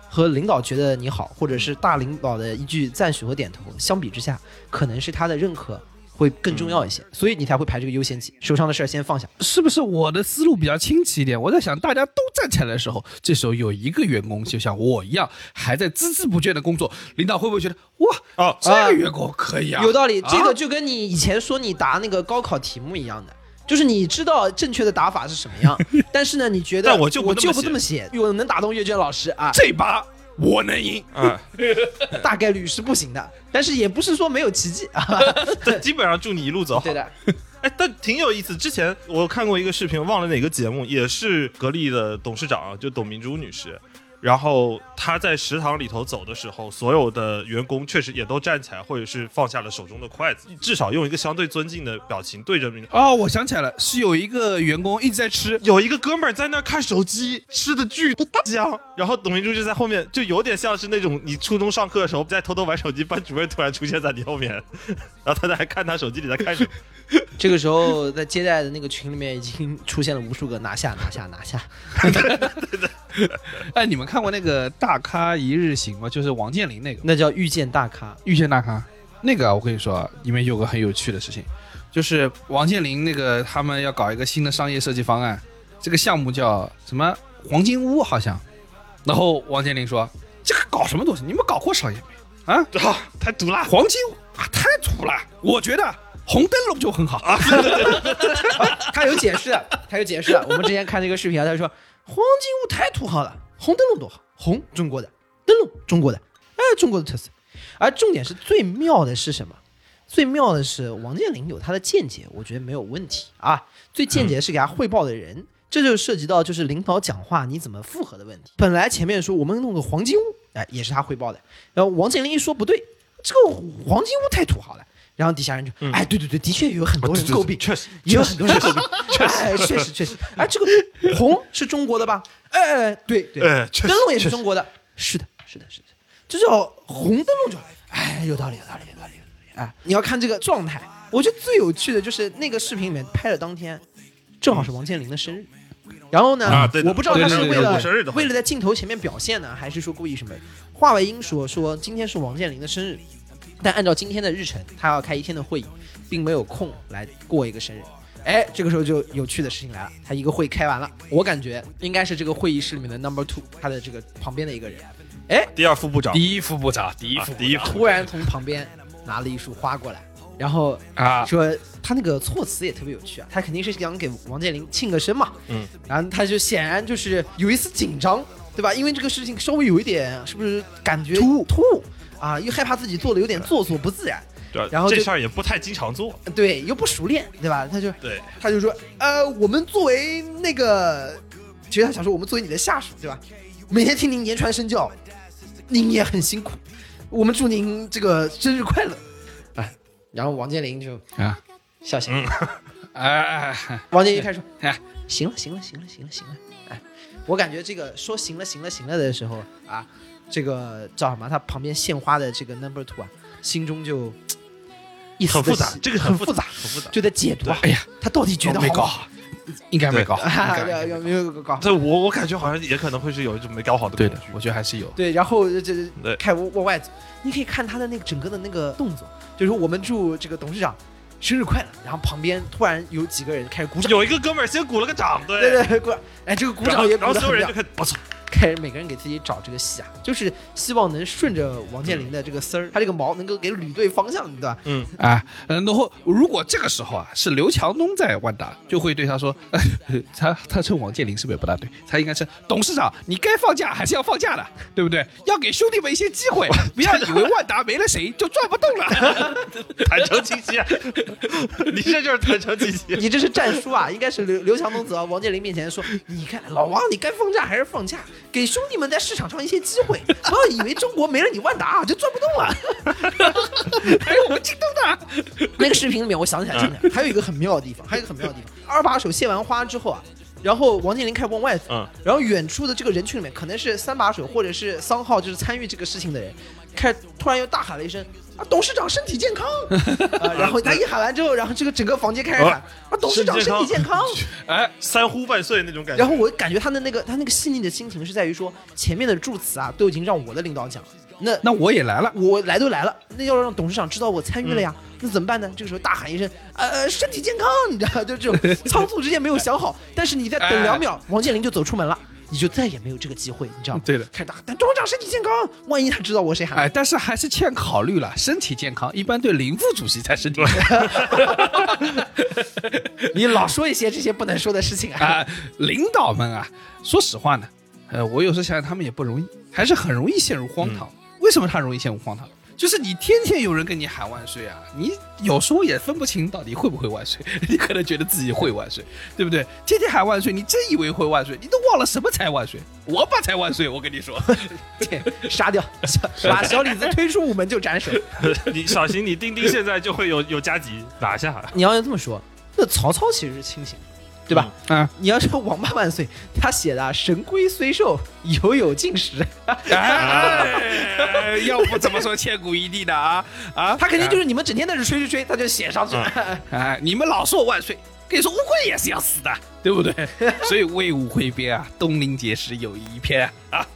和领导觉得你好，或者是大领导的一句赞许和点头，相比之下，可能是他的认可会更重要一些，所以你才会排这个优先级，手上的事儿先放下。是不是我的思路比较清奇一点？我在想，大家都站起来的时候，这时候有一个员工就像我一样，还在孜孜不倦的工作，领导会不会觉得哇，哦，这个员工可以啊？有道理，啊这个就跟你以前说你答那个高考题目一样的。就是你知道正确的打法是什么样，但是呢，你觉得但我就我就不这么写，我能打动阅卷老师啊，这把我能赢。啊，大概率是不行的。但是也不是说没有奇迹啊，对基本上祝你一路走好对。的，哎，但挺有意思。之前我看过一个视频，忘了哪个节目，也是格力的董事长，就董明珠女士。然后他在食堂里头走的时候，所有的员工确实也都站起来，或者是放下了手中的筷子，至少用一个相对尊敬的表情对着明。哦，我想起来了，是有一个员工一直在吃，有一个哥们儿在那看手机，吃的巨香，然后董明珠就在后面，就有点像是那种你初中上课的时候在偷偷玩手机，班主任突然出现在你后面，然后他在还看他手机里在看什么。这个时候在接待的那个群里面已经出现了无数个拿下拿下拿下，哎，你们看过那个《大咖一日行》吗？就是王健林那个那叫遇见大咖。遇见大咖那个啊，我跟你说啊，里面有个很有趣的事情，就是王健林那个他们要搞一个新的商业设计方案，这个项目叫什么黄金屋好像，然后王健林说这个搞什么东西？你们搞过商业没有啊？啊，太毒了。黄金屋啊，太土了，我觉得红灯笼就很好啊。他有解释，他有解释。我们之前看那个视频啊，他说黄金屋太土豪了，红灯笼多好，红中国的，灯笼中国的，哎，中国的特色。而重点是最妙的是什么？最妙的是王健林有他的见解，我觉得没有问题啊。最见解是给他汇报的人，这就涉及到就是领导讲话你怎么复核的问题。本来前面说我们弄个黄金屋，哎，也是他汇报的，然后王健林一说不对，这个黄金屋太土豪了。然后底下人就，哎，对对对，的确有很多人诟病，确实也有很多人诟病，确实，哎，确实确实，哎，这个红是中国的吧？哎，哎对对，灯笼也是中国的，是的，是的，是的，这叫红灯笼就，哎，有道理，有道理，有道理，有道理，哎，你要看这个状态，我觉得最有趣的就是那个视频里面拍的当天，正好是王健林的生日。然后呢？啊对我不知道他是为了为了在镜头前面表现呢，还是说故意什么？华为英说说今天是王健林的生日，但按照今天的日程，他要开一天的会议，并没有空来过一个生日。哎，这个时候就有趣的事情来了，他一个会开完了，我感觉应该是这个会议室里面的 number two，他的这个旁边的一个人，哎，第二副部长，第一副部长，第一副啊第一副突然从旁边拿了一束花过来，然后啊，说他那个措辞也特别有趣啊，他肯定是想给王健林庆个生嘛，嗯，然后他就显然就是有一丝紧张，对吧？因为这个事情稍微有一点，是不是感觉突兀。突兀啊？又害怕自己做的有点做作不自然，对然后这事儿也不太经常做，对，又不熟练，对吧？他就对，他就说，呃，我们作为那个，其实他想说，我们作为你的下属，对吧？每天听您言传身教，您也很辛苦，我们祝您这个生日快乐，哎，然后王健林就啊，笑笑，哎哎哎，王健林开始说，哎，行了，行了，行了，行了，行了，哎，我感觉这个说行了，行了，行了的时候啊，这个叫什么？他旁边献花的这个 number two 啊，心中就一丝，很复杂这个很复杂，很复杂。就在解读啊。哎呀，他到底觉得没搞好应该没搞好，啊，应该要要没有搞这我我感觉好像也可能会是有一种没搞好的对的，我觉得还是有。对，然后这开往往外走，你可以看他的那个整个的那个动作，就是我们祝这个董事长生日快乐，然后旁边突然有几个人开始鼓掌，有一个哥们儿先鼓了个掌，对对对鼓掌，哎，这个鼓掌也然后所有人就开始不错，开始每个人给自己找这个戏啊，就是希望能顺着王健林的这个丝儿，他这个毛能够给捋对方向，对吧？嗯，啊，嗯，然后如果这个时候啊是刘强东在万达，就会对他说，呃、他他称王健林是不是也不大对？他应该称董事长，你该放假还是要放假的，对不对？要给兄弟们一些机会，不要以为万达没了谁就转不动了。坦诚清晰啊，你这就是坦诚清晰。你这是战书啊，应该是刘刘强东走到王健林面前说：“你看老王，你该放假还是放假，给兄弟们在市场上一些机会，不 要以为中国没了你万达就转不动了。”还有我们京东的，那个视频里面，我想起来，想起来，还有一个很妙的地方，还有一个很妙的地方。二把手献完花之后啊，然后王健林开始往外走，嗯然后远处的这个人群里面，可能是三把手或者是桑浩，就是参与这个事情的人，开始突然又大喊了一声。啊，董事长身体健康！啊，然后他一喊完之后，然后这个整个房间开始喊啊，董事长身体健康！哎，三呼万岁那种感觉。然后我感觉他的那个他那个细腻的心情是在于说，前面的祝词啊都已经让我的领导讲了，那那我也来了。我来都来了，那要让董事长知道我参与了呀，那怎么办呢？这个时候大喊一声，呃，身体健康，你知道，就这种 仓促之间没有想好，但是你再等两秒，王健林就走出门了，你就再也没有这个机会，你知道吗？对的开始大，但董事长身体健康，万一他知道我谁喊，哎，但是还是欠考虑了，身体健康一般对林副主席才身体健康你老说一些这些不能说的事情啊。啊。领导们啊，说实话呢，呃，我有时候想想他们也不容易，还是很容易陷入荒唐。为什么他容易陷入荒唐？就是你天天有人跟你喊万岁啊，你有时候也分不清到底会不会万岁，你可能觉得自己会万岁，对不对？天天喊万岁，你真以为会万岁，你都忘了什么才万岁？我爸才万岁，我跟你说，对，杀掉，把小李子推出午门就斩首。你小心，你钉钉现在就会有有加急拿下。你要这么说，那曹操其实是清醒的，对吧？嗯，你要说王八万岁，他写的啊“神龟虽寿，犹有竟时哎，要不怎么说千古一帝的啊啊”，？他肯定就是你们整天在这吹吹吹，他就写上去了。哎，你们老说万岁，跟你说，乌龟也是要死的，对不对？所以魏武挥鞭啊，东临碣石有一篇啊。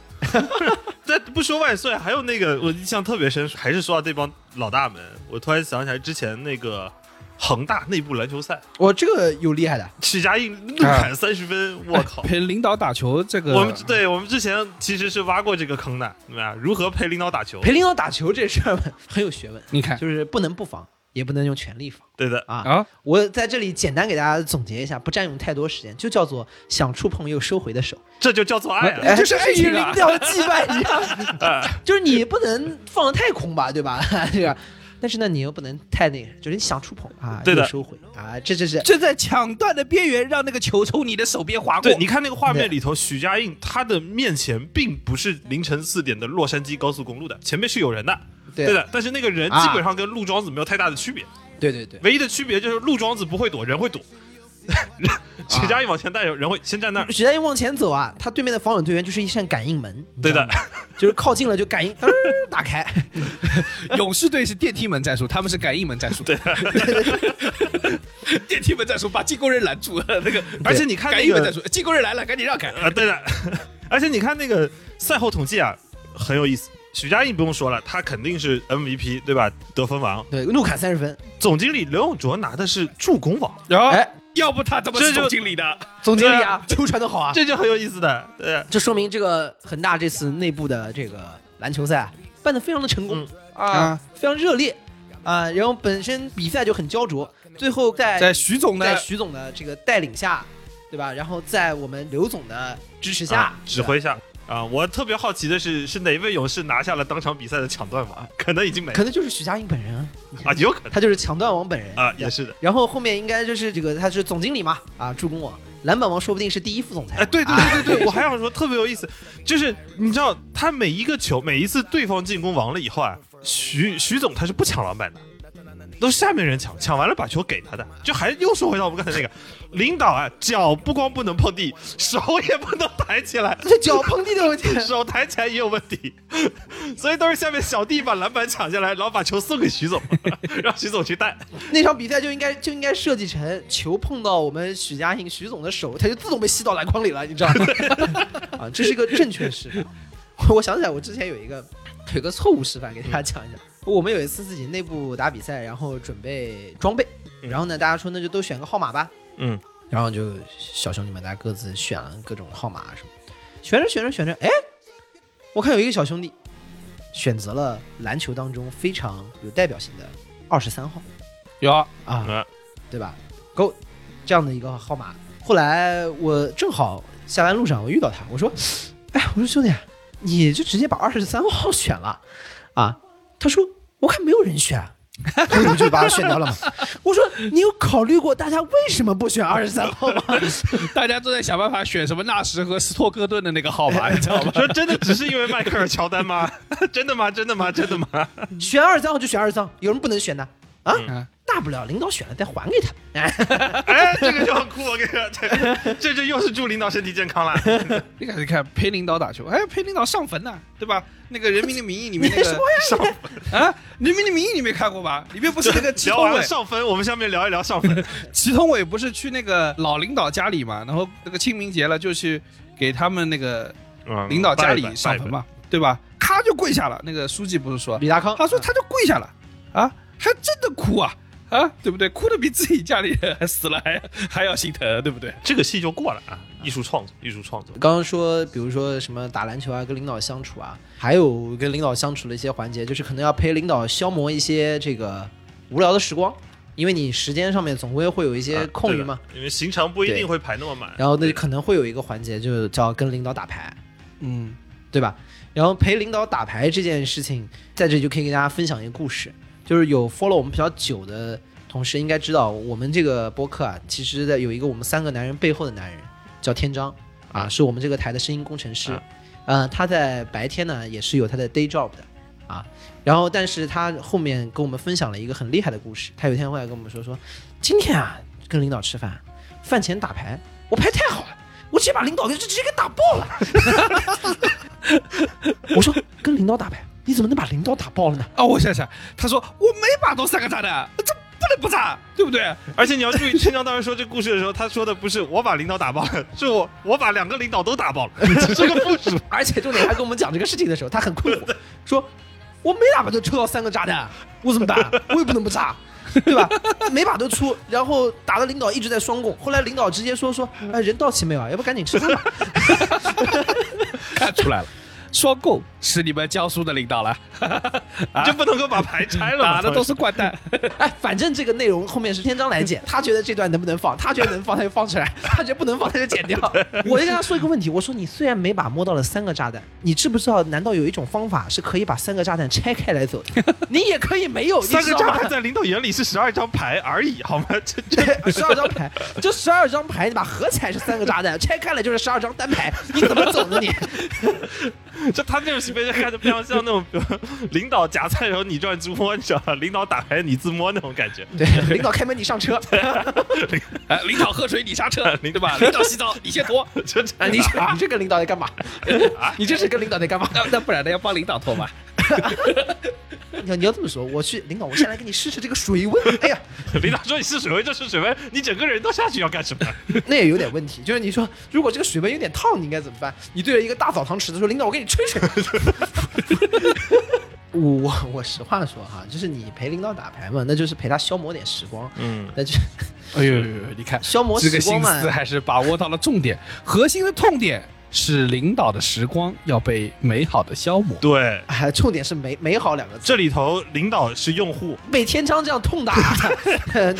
这不说万岁，还有那个我印象特别深，还是说到这帮老大们，我突然想起来之前那个恒大内部篮球赛，我这个有厉害的，许家印怒砍三十分，我靠！陪领导打球这个，我们对我们之前其实是挖过这个坑的，对吧？如何陪领导打球？陪领导打球这事儿很有学问，你看就是不能不防，也不能用全力防对的，啊。啊，我在这里简单给大家总结一下，不占用太多时间，就叫做想触碰又收回的手，这就叫做爱啊！哎这是爱与领导的羁绊一样，就是你不能放的太空吧，对吧？对吧？但是呢，你又不能太那个，就是你想触碰啊，对的收回啊，这这是正在抢断的边缘，让那个球从你的手边划过。对，你看那个画面里头，许家印他的面前并不是凌晨四点的洛杉矶高速公路的，前面是有人的，对对的。但是那个人基本上跟陆庄子没有太大的区别，对对对。唯一的区别就是陆庄子不会躲，人会躲。许家印往前带，人会先站那儿。许家印往前走啊，他对面的防守队员就是一扇感应门，对的，就是靠近了就感应，噔打开。勇士队是电梯门战术，他们是感应门战术。对，电梯门战术把进攻人拦住，那个而且你看那个感应门战术，进攻人来了，赶紧让开。啊，对的。而且你看那个赛后统计啊，很有意思。许家印不用说了，他肯定是 MVP 对吧？得分王。对，怒砍三十分，总经理刘永卓拿的是助攻王，然后，哎，要不他怎么是总经理的？总经理啊，球传的好啊，这就很有意思的。对，这说明这个恒大这次内部的这个篮球赛啊办得非常的成功、啊啊，非常热烈啊，然后本身比赛就很焦灼，最后在在徐总的在徐总的这个带领下，对吧？然后在我们刘总的支持下、啊指挥下啊，我特别好奇的是，是哪位勇士拿下了当场比赛的抢断王？可能已经没可能就是许家印本人啊，啊，有可能。他就是抢断王本人。啊，也是的。然后后面应该就是这个他是总经理嘛啊，助攻王，篮板王说不定是第一副总裁。哎，对对啊。对对对，我还想说特别有意思，就是你知道他每一个球，每一次对方进攻完了以后啊，徐徐总他是不抢篮板的，都是下面人抢，抢完了把球给他的，就还又说回到我们刚才那个，领导啊，脚不光不能碰地，手也不能抬起来，这 脚碰地的问题，手抬起来也有问题，所以都是下面小弟把篮板抢下来，然后把球送给徐总，让徐总去带。那场比赛就应该就应该设计成球碰到我们许家印徐总的手，他就自动被吸到篮筐里了，你知道吗？啊，这是一个正确示范。我想起来，我之前有一个有一个错误示范，给大家讲一讲。我们有一次自己内部打比赛，然后准备装备，然后呢，大家说那就都选个号码吧，嗯，然后就小兄弟们大家各自选了各种号码什么，选着选着选着，哎，我看有一个小兄弟选择了篮球当中非常有代表性的二十三号有啊，嗯对吧？？Go 这样的一个号码。后来我正好下班路上我遇到他，我说：“哎，我说兄弟，你就直接把二十三号选了啊？”他说：“我看没有人选。”所以我就把他选掉了嘛。我说：“你有考虑过大家为什么不选二十三号吗？大家都在想办法选什么纳什和斯托克顿的那个号码，你知道吗？说真的，只是因为迈克尔乔丹吗？真的吗？真的吗？真的吗？选二十三号就选二十三，有什么不能选的啊？嗯大不了领导选了再还给他。哎，哎，这个就很酷，我跟你说，这个这这又是祝领导身体健康了。你看，你看，陪领导打球，哎，陪领导上坟呢，对吧？那个 《人民的名义》里面那个上啊，《人民的名义》你没看过吧？里面不是那个祁聊完了同伟，上坟，我们下面聊一聊上坟。祁同伟不是去那个老领导家里嘛？然后那个清明节了，就去给他们那个嗯领导家里拜拜上坟嘛，对吧？咔就跪下了。那个书记不是说，李达康，他说他就跪下了啊，还真的哭啊啊，对不对？哭的比自己家里人还 死了还还要心疼，对不对？这个戏就过了啊！艺术创作，艺术创作。刚刚说，比如说什么打篮球啊，跟领导相处啊，还有跟领导相处的一些环节，就是可能要陪领导消磨一些这个无聊的时光，因为你时间上面总归会有一些啊空余嘛。因为行程不一定会排那么满。然后那可能会有一个环节，就叫跟领导打牌，嗯，对吧？然后陪领导打牌这件事情，在这里就可以给大家分享一个故事，就是有 follow 我们比较久的同事应该知道，我们这个播客啊，其实在有一个我们三个男人背后的男人，叫天章啊，是我们这个台的声音工程师啊。呃，他在白天呢也是有他的 day job 的啊，然后但是他后面跟我们分享了一个很厉害的故事。他有一天会来跟我们说说，今天啊跟领导吃饭，饭前打牌，我牌太好了，我直接把领导给直接给打爆了。我说跟领导打牌，你怎么能把领导打爆了呢？啊，我想想，他说我每把都三个炸弹，这不能不炸，对不对？而且你要注意，陈江当时说这故事的时候，他说的不是我把领导打爆了，是我我把两个领导都打爆了，这是个复数。而且重点，他跟我们讲这个事情的时候，他很困惑，说：“我每把都抽到三个炸弹，我怎么打？我也不能不炸，对吧？每把都出，然后打的领导一直在双供。后来领导直接说说，哎，人到齐没有啊？要不赶紧吃饭吧。看出来了，双供是你们江苏的领导了，你就不能够把牌拆了吗？打的都是掼蛋。哎，反正这个内容后面是天章来剪，他觉得这段能不能放，他觉得能放他就放出来，他觉得不能放他就剪掉。我就跟他说一个问题，我说你虽然每把摸到了三个炸弹，你知不知道？难道有一种方法是可以把三个炸弹拆开来走的？你也可以没有你三个炸弹在领导眼里是十二张牌而已，好吗？这这，十二张牌，这十二张牌，你把合起来是三个炸弹，拆开来就是十二张单牌，你怎么走呢你？这他这种行为就看着非常像那种领导夹菜然后你转自摸，你知道吧？领导打牌你自摸那种感觉。对，领导开门你上车，哎，领导喝水你刹车，对吧？领导洗澡你先脱。你这你这个领导在干嘛？你这是跟领导在干嘛？那那不然呢？要帮领导脱嘛？你要你要这么说，我去领导，我先来给你试试这个水温。哎呀，领导说你试水温就试水温，你整个人都下去要干什么？那也有点问题。就是你说，如果这个水温有点烫，你应该怎么办？你对着一个大澡堂池子说：“领导，我给你吹吹。”我我实话说哈，就是你陪领导打牌嘛，那就是陪他消磨点时光，嗯，那就哎呦呦呦，你看消磨这个心时光嘛思还是把握到了重点，核心的痛点是领导的时光要被美好的消磨。对，哎，重点是美美好两个字。这里头领导是用户，被天章这样痛打，对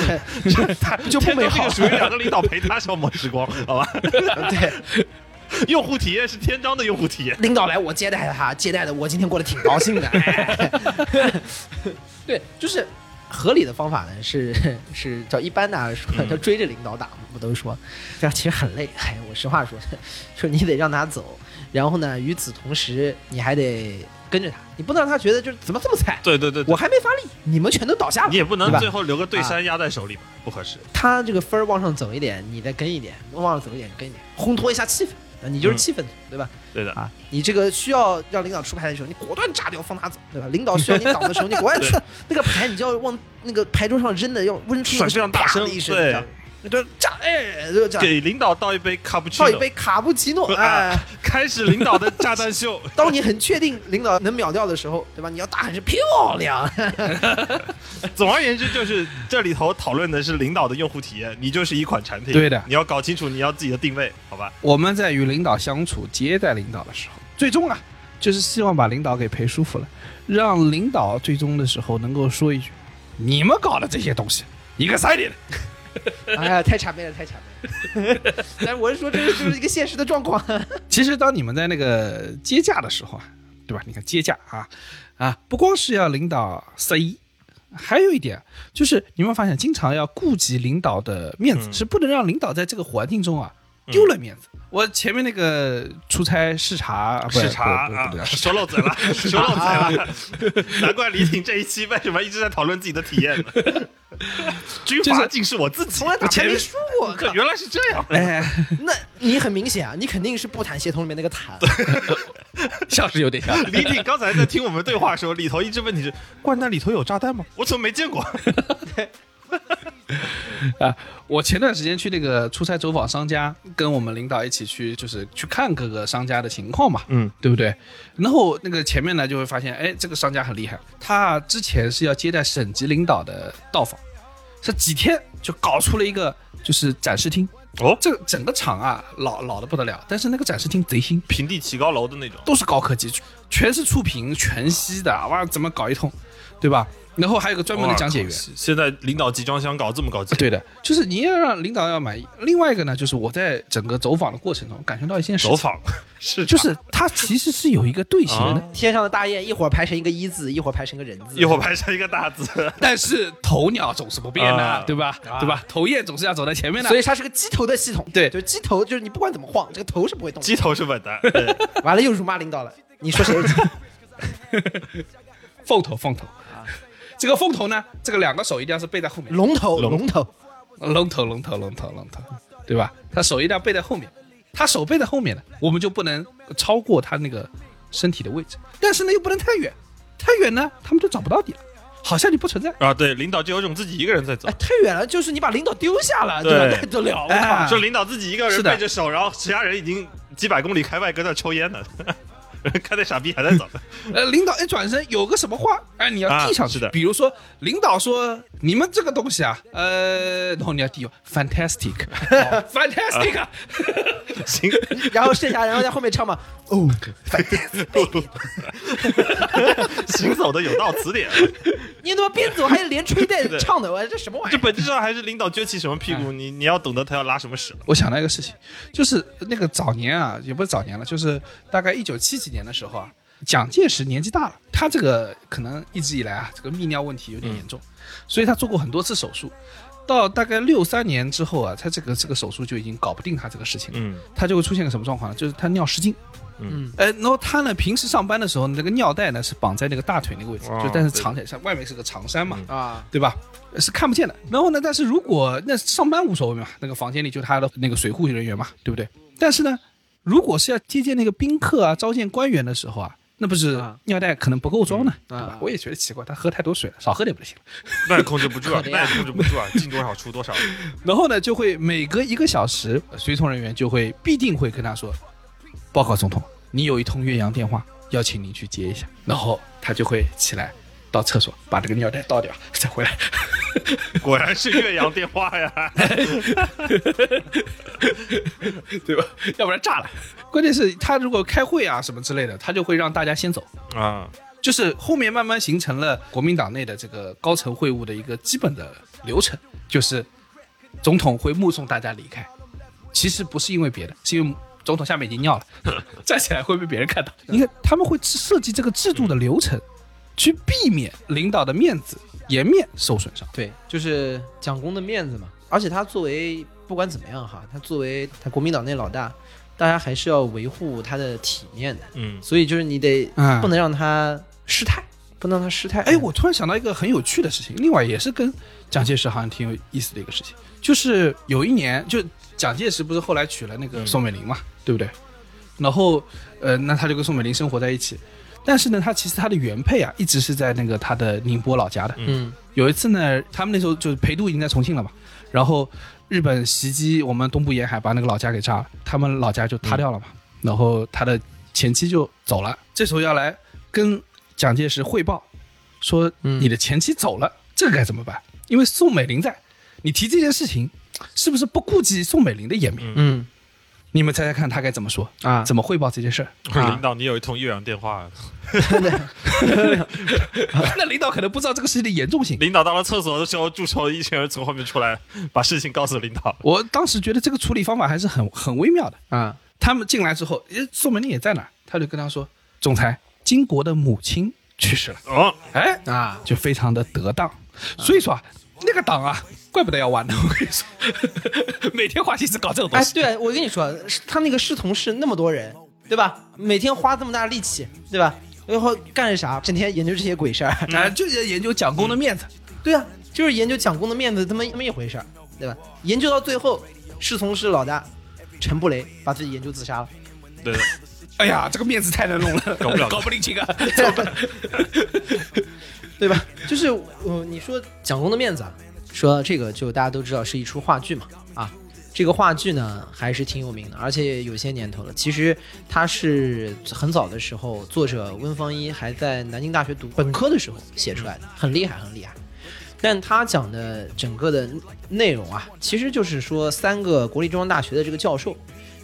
就不美好这个。属于两个领导陪他消磨时光，好吧？对，用户体验是天章的用户体验。领导来，我接待他，接待的我今天过得挺高兴的。哎对，就是合理的方法呢，是 是叫一般的说嗯叫追着领导打嘛，不都说这样其实很累。哎，我实话说，就是你得让他走，然后呢，与此同时你还得跟着他，你不能让他觉得就是怎么这么菜。对对对，对我还没发力，你们全都倒下了，你也不能最后留个对山压在手里吧，不合适。他这个分儿往上走一点，你再跟一点；往上走一点，跟一点，烘托一下气氛。啊，你就是气氛组，对吧？对的，啊，你这个需要让领导出牌的时候，你果断炸掉，放他走，对吧？领导需要你挡的时候，你果断去那个牌，你就要往那个牌桌上扔的，要扔出甩非常大声的一声，对这样，你就炸，哎，就这样，给领导倒一杯卡布奇诺，倒一杯卡布奇诺，哎啊，，开始领导的炸弹秀。当你很确定领导能秒掉的时候，对吧？你要大喊是漂亮，总而言之，就是这里头讨论的是领导的用户体验，你就是一款产品。对的你要搞清楚你要自己的定位，好吧？我们在与领导相处、接待领导的时候，最终啊，就是希望把领导给陪舒服了，让领导最终的时候能够说一句：“你们搞的这些东西，一个塞里的。哎呀，太谄媚了，太谄媚了。但是我是说，这就是一个现实的状况。”其实，当你们在那个接驾的时候啊，对吧？你看接驾啊啊，不光是要领导 C，还有一点就是，你有没有发现，经常要顾及领导的面子，嗯是不能让领导在这个环境中啊丢了面子。我前面那个出差视察，视察啊说漏嘴了，说漏嘴了。难怪李挺这一期为什么一直在讨论自己的体验呢？军阀竟是我自己从来打前面输过，可原来是这样。哎，那你很明显啊，你肯定是不谈协同里面那个谈。像是有点像。李挺刚才在听我们对话的时候，里头一直问题是：掼蛋里头有炸弹吗？我怎么没见过？啊，我前段时间去那个出差走访商家，跟我们领导一起去，就是去看各个商家的情况嘛，嗯，对不对？然后那个前面呢，就会发现，哎，这个商家很厉害，他之前是要接待省级领导的到访，是几天就搞出了一个就是展示厅，哦，这个整个厂啊老老的不得了，但是那个展示厅贼新，平地起高楼的那种。都是高科技，全是触屏全息的，哇，怎么搞一通，对吧？然后还有个专门的讲解员，现在领导集装箱搞这么高级，对的，就是你要让领导要满意。另外一个呢，就是我在整个走访的过程中感觉到一件事情，走访 是就是它其实是有一个队形的，啊天上的大雁一会儿排成一个一字，一会儿排成一个人字，一会儿排成一个大字，但是头鸟总是不变的，啊对吧？对吧？头雁总是要走在前面的。所以它是个鸡头的系统。对就鸡头，就是你不管怎么晃，这个头是不会动的。鸡头是稳的。对 完了又辱骂领导了，你说谁是鸡？凤头，凤头啊，这个凤头呢，这个两个手一定要是背在后面，龙头，龙龙头，龙头，龙头，龙头，龙头，对吧？他手一定要背在后面，他手背在后面呢，我们就不能超过他那个身体的位置，但是呢又不能太远，太远呢他们就找不到你了。好像你不存在。啊，对，领导就有种自己一个人在走哎，，太远了，就是你把领导丢下了，对吧？对那得了，我哎靠！就领导自己一个人背着手，然后其他人已经几百公里开外搁那抽烟呢，看那傻逼还在走。呃，领导一转身有个什么话，哎，你要递上去。啊是的比如说领导说你们这个东西啊，呃，然后你要递，fantastic，fantastic，啊行，然后剩下然后在后面唱嘛，哦，行走的有道词典。你怎么边走还连吹带唱的？我这什么玩意儿？这本质上还是领导撅起什么屁股，你你要懂得他要拉什么屎了。我想到一个事情，就是那个早年啊，也不是早年了，就是大概一九七几年的时候啊，蒋介石年纪大了，他这个可能一直以来啊，这个泌尿问题有点严重，所以他做过很多次手术。到大概六三年之后啊，他这个这个手术就已经搞不定他这个事情了。嗯他就会出现个什么状况呢？就是他尿失禁。嗯，哎，然后他呢，平时上班的时候，那个尿袋呢是绑在那个大腿那个位置，哦就但是对藏起来，像外面是个长衫嘛，啊，对吧？呃是看不见的。然后呢，但是如果那上班无所谓嘛，那个房间里就他的那个水护人员嘛，对不对？但是呢，如果是要接见那个宾客啊、召见官员的时候啊，那不是啊尿袋可能不够装呢，嗯啊对吧？我也觉得奇怪，他喝太多水了，少喝点不就行了？那也控制不住啊，那也控制不住啊，进多少出多少。然后呢，就会每隔一个小时，随从人员就会必定会跟他说：“报告总统，你有一通岳阳电话，要请您去接一下。”然后他就会起来到厕所把这个尿袋倒掉，再回来。果然是岳阳电话呀！对吧？要不然炸了。关键是他如果开会啊什么之类的，他就会让大家先走。啊，就是后面慢慢形成了国民党内的这个高层会晤的一个基本的流程，就是总统会目送大家离开。其实不是因为别的，是因为总统下面已经尿了，站起来会被别人看到。你看他们会设计这个制度的流程，去避免领导的面子颜面受损伤。对，就是蒋公的面子嘛。而且他作为不管怎么样哈，他作为他国民党那老大，大家还是要维护他的体面的。嗯所以就是你得嗯不能让他失态，不能让他失态。哎，我突然想到一个很有趣的事情，另外也是跟蒋介石好像挺有意思的一个事情，就是有一年，就蒋介石不是后来娶了那个宋美龄嘛，对不对？然后，呃，那他就跟宋美龄生活在一起，但是呢，他其实他的原配啊，一直是在那个他的宁波老家的。嗯有一次呢，他们那时候就是陪都已经在重庆了嘛，然后日本袭击我们东部沿海，把那个老家给炸了，他们老家就塌掉了嘛。然后他的前妻就走了，这时候要来跟蒋介石汇报，说嗯你的前妻走了，这个该怎么办？因为宋美龄在，你提这件事情，是不是不顾及宋美龄的颜面？嗯你们猜猜看他该怎么说？啊，怎么汇报这件事儿？领导，你有一通岳阳电话，那领导可能不知道这个事情的严重性。领导到了厕所的时候，助手一群人从后面出来，把事情告诉领导。我当时觉得这个处理方法还是很很微妙的。啊他们进来之后，诶，宋美龄也在那儿，他就跟他说：“总裁，金国的母亲去世了。哦，”哎，啊，就非常的得当。所以说啊，那个党啊，怪不得要玩呢。我跟你说，每天花心思搞这种东哎，西。对，我跟你说，他那个侍从室那么多人，对吧？每天花这么大力气，对吧？然后干啥？整天研究这些鬼事儿。啊，就是研究蒋公的面子。对啊，就是研究蒋公的面子这么那么一回事儿，对吧？研究到最后，侍从室老大陈布雷把自己研究自杀了。对的，哎呀，这个面子太难弄了，搞不了搞不定情啊。对吧？就是呃，你说蒋公的面子啊，说这个就大家都知道是一出话剧嘛，啊，这个话剧呢还是挺有名的，而且有些年头了。其实它是很早的时候，作者温方一还在南京大学读本科的时候写出来的，很厉害，很厉害。但他讲的整个的内容啊，其实就是说三个国立中央大学的这个教授，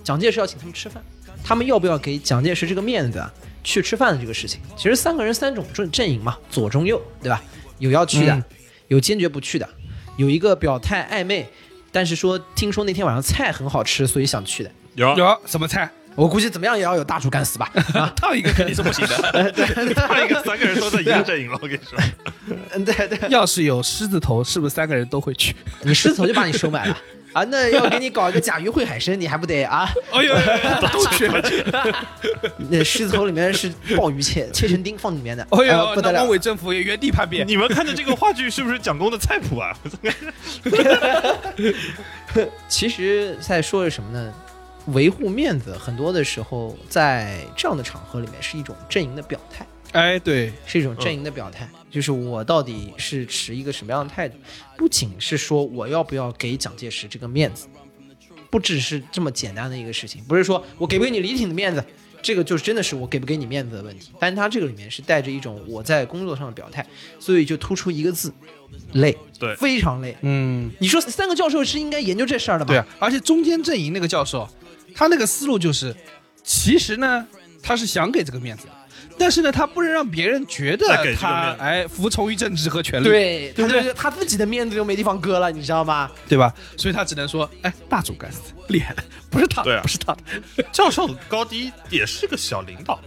蒋介石要请他们吃饭，他们要不要给蒋介石这个面子啊？去吃饭的这个事情，其实三个人三种阵阵营嘛，左中右，对吧？有要去的，嗯有坚决不去的，有一个表态暧昧，但是说听说那天晚上菜很好吃，所以想去的。有有什么菜？我估计怎么样也要有大厨干死吧？啊，烫一个肯定是不行的。套一个三个人都在一个阵营了，我跟你说。嗯，对对，要是有狮子头，是不是三个人都会去？你狮子头就把你收买了啊？那要给你搞一个甲鱼烩海参，你还不得啊？哎呦，都去了。那狮子头里面是鲍鱼切切成丁放里面的，哎呦，呃不得了那汪。伪政府也原地叛变。你们看的这个话剧是不是蒋公的菜谱啊？其实在说的什么呢？维护面子，很多的时候在这样的场合里面是一种阵营的表态，哎，对，是一种阵营的表态。就是我到底是持一个什么样的态度？不仅是说我要不要给蒋介石这个面子，不只是这么简单的一个事情，不是说我给不给你李挺的面子，这个就真的是我给不给你面子的问题。但是他这个里面是带着一种我在工作上的表态，所以就突出一个字，累，对非常累。嗯，你说三个教授是应该研究这事儿的吧？对啊，而且中间阵营那个教授，他那个思路就是，其实呢，他是想给这个面子的，但是呢，他不能让别人觉得再给这个他面子哎服从于政治和权力，对，对不对他就他自己的面子都没地方搁了，你知道吗？对吧？所以他只能说，哎，大主干死，厉害了，不是他，对啊不是他的，教授高低也是个小领导，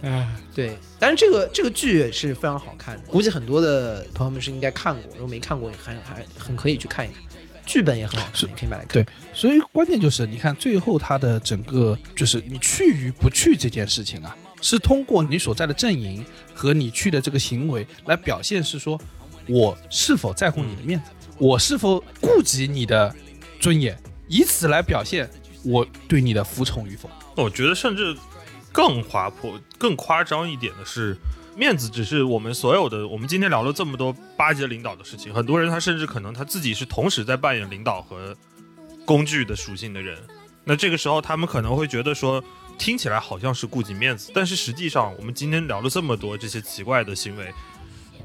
对，但是这个这个剧是非常好看的，估计很多的朋友们是应该看过，如果没看过，也还还很可以去看一看。剧本也很好看，你可以买来看。对，所以关键就是，你看最后他的整个就是你去与不去这件事情啊，是通过你所在的阵营和你去的这个行为来表现，是说我是否在乎你的面子，我是否顾及你的尊严，以此来表现我对你的服从与否。我觉得甚至更滑坡、更夸张一点的是，面子只是我们所有的。我们今天聊了这么多巴结领导的事情，很多人他甚至可能他自己是同时在扮演领导和工具的属性的人。那这个时候，他们可能会觉得说，听起来好像是顾及面子，但是实际上，我们今天聊了这么多这些奇怪的行为，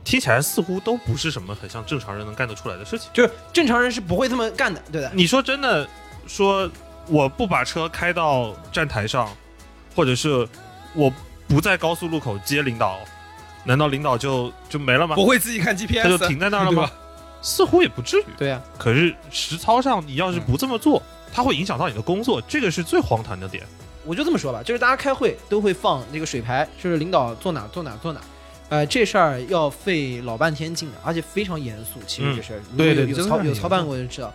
听起来似乎都不是什么很像正常人能干得出来的事情。就是正常人是不会这么干的，对的。你说真的，说我不把车开到站台上，或者是我不在高速路口接领导，难道领导就就没了吗？不会自己看 GPS，他就停在那儿了吗？似乎也不至于。对呀、可是实操上，你要是不这么做，它会影响到你的工作，这个是最荒唐的点。我就这么说吧，就是大家开会都会放那个水牌，就是领导坐哪坐哪坐哪。呃，这事儿要费老半天劲的，而且非常严肃。其实这事儿，对对有有操有操办过就知道。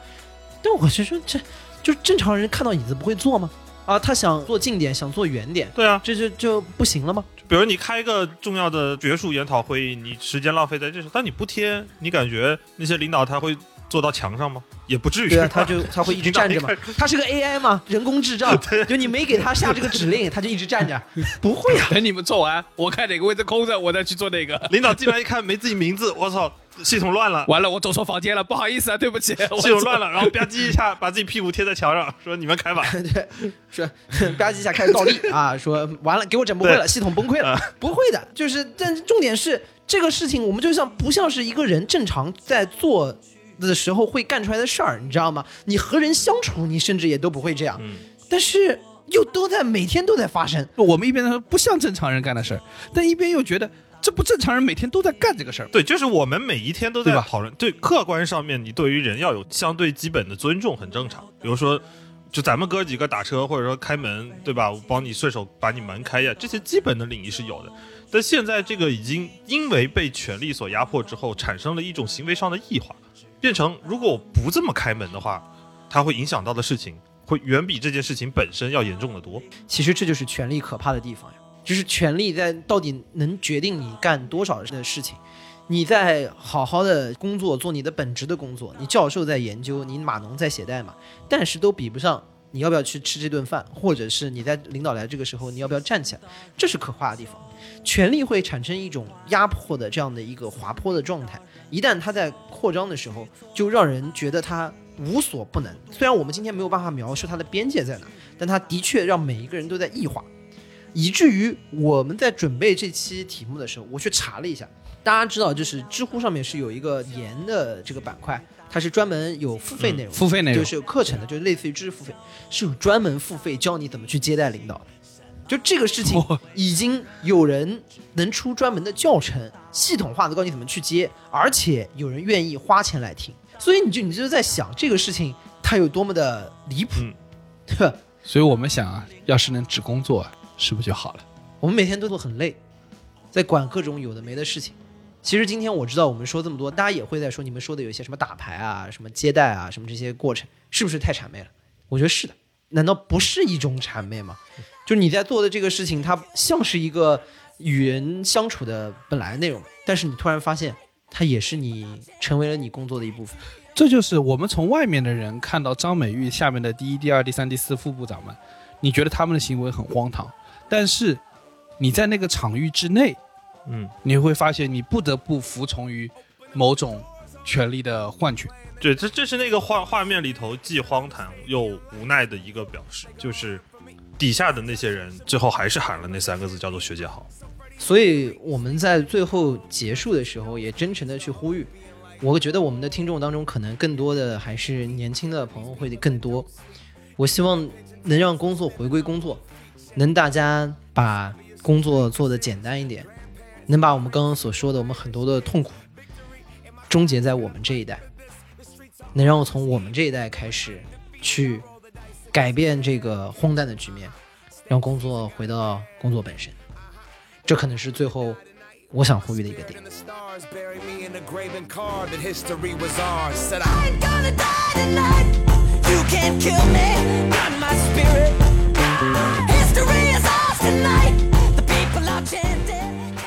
但我是说，这就是正常人看到椅子不会坐吗？啊，他想坐近点，想坐远点，对啊，这就就不行了吗？比如你开一个重要的学术研讨会议，你时间浪费在这上，但你不贴，你感觉那些领导他会坐到墙上吗？也不至于。对啊，他就他会一直 站着嘛。他是个 AI 嘛，人工智障，就你没给他下这个指令，他就一直站着，不会啊。等你们做完，我看哪个位置空着，我再去做那个。领导进来一看没自己名字，我操，系统乱了。完了，我走错房间了，不好意思啊，对不起，系统乱了，然后吧唧一下把自己屁股贴在墙上，说你们开吧。对，说吧唧一下开始倒立啊，说完了给我整不会了，系统崩溃了，不会的，就是但是重点是这个事情，我们就像不像是一个人正常在做的时候会干出来的事儿，你知道吗？你和人相处，你甚至也都不会这样，嗯但是又都在每天都在发生。我们一边说不像正常人干的事儿，但一边又觉得这不正常人每天都在干这个事儿。对，就是我们每一天都在讨论，对客观上面，你对于人要有相对基本的尊重，很正常。比如说，就咱们哥几个打车，或者说开门，对吧？我帮你顺手把你门开呀，这些基本的礼仪是有的。但现在这个已经因为被权力所压迫之后，产生了一种行为上的异化，变成如果我不这么开门的话，它会影响到的事情，会远比这件事情本身要严重的多。其实这就是权力可怕的地方呀，就是权力在到底能决定你干多少的事情。你在好好的工作，做你的本职的工作，你教授在研究，你码农在写代码，但是都比不上你要不要去吃这顿饭，或者是你在领导来这个时候你要不要站起来，这是可怕的地方。权力会产生一种压迫的这样的一个滑坡的状态，一旦它在扩张的时候，就让人觉得它无所不能。虽然我们今天没有办法描述它的边界在哪，但它的确让每一个人都在异化，以至于我们在准备这期题目的时候，我去查了一下，大家知道，就是知乎上面是有一个研的这个板块，它是专门有付费内容的、付费内容就是有课程的，就是类似于知识付费，是有专门付费教你怎么去接待领导的。就这个事情，已经有人能出专门的教程，系统化的告诉你怎么去接，而且有人愿意花钱来听。所以你就你就在想这个事情它有多么的离谱，嗯对吧？所以我们想啊，要是能只工作，是不是就好了？我们每天都都很累，在管各种有的没的事情。其实今天我知道我们说这么多，大家也会在说你们说的有一些什么打牌啊、什么接待啊、什么这些过程，是不是太谄媚了？我觉得是的，难道不是一种谄媚吗？就是你在做的这个事情，它像是一个与人相处的本来内容，但是你突然发现，它也是你成为了你工作的一部分。这就是我们从外面的人看到张美玉下面的第一、第二、第三、第四副部长们，你觉得他们的行为很荒唐，但是你在那个场域之内，嗯，你会发现你不得不服从于某种权力的换取。对，这这是那个画画面里头既荒唐又无奈的一个表示，就是底下的那些人最后还是喊了那三个字，叫做学姐好。所以我们在最后结束的时候，也真诚的去呼吁。我觉得我们的听众当中，可能更多的还是年轻的朋友会更多。我希望能让工作回归工作，能大家把工作做得简单一点，能把我们刚刚所说的我们很多的痛苦终结在我们这一代，能让我从我们这一代开始去改变这个荒诞的局面，让工作回到工作本身。这可能是最后我想呼吁的一个点。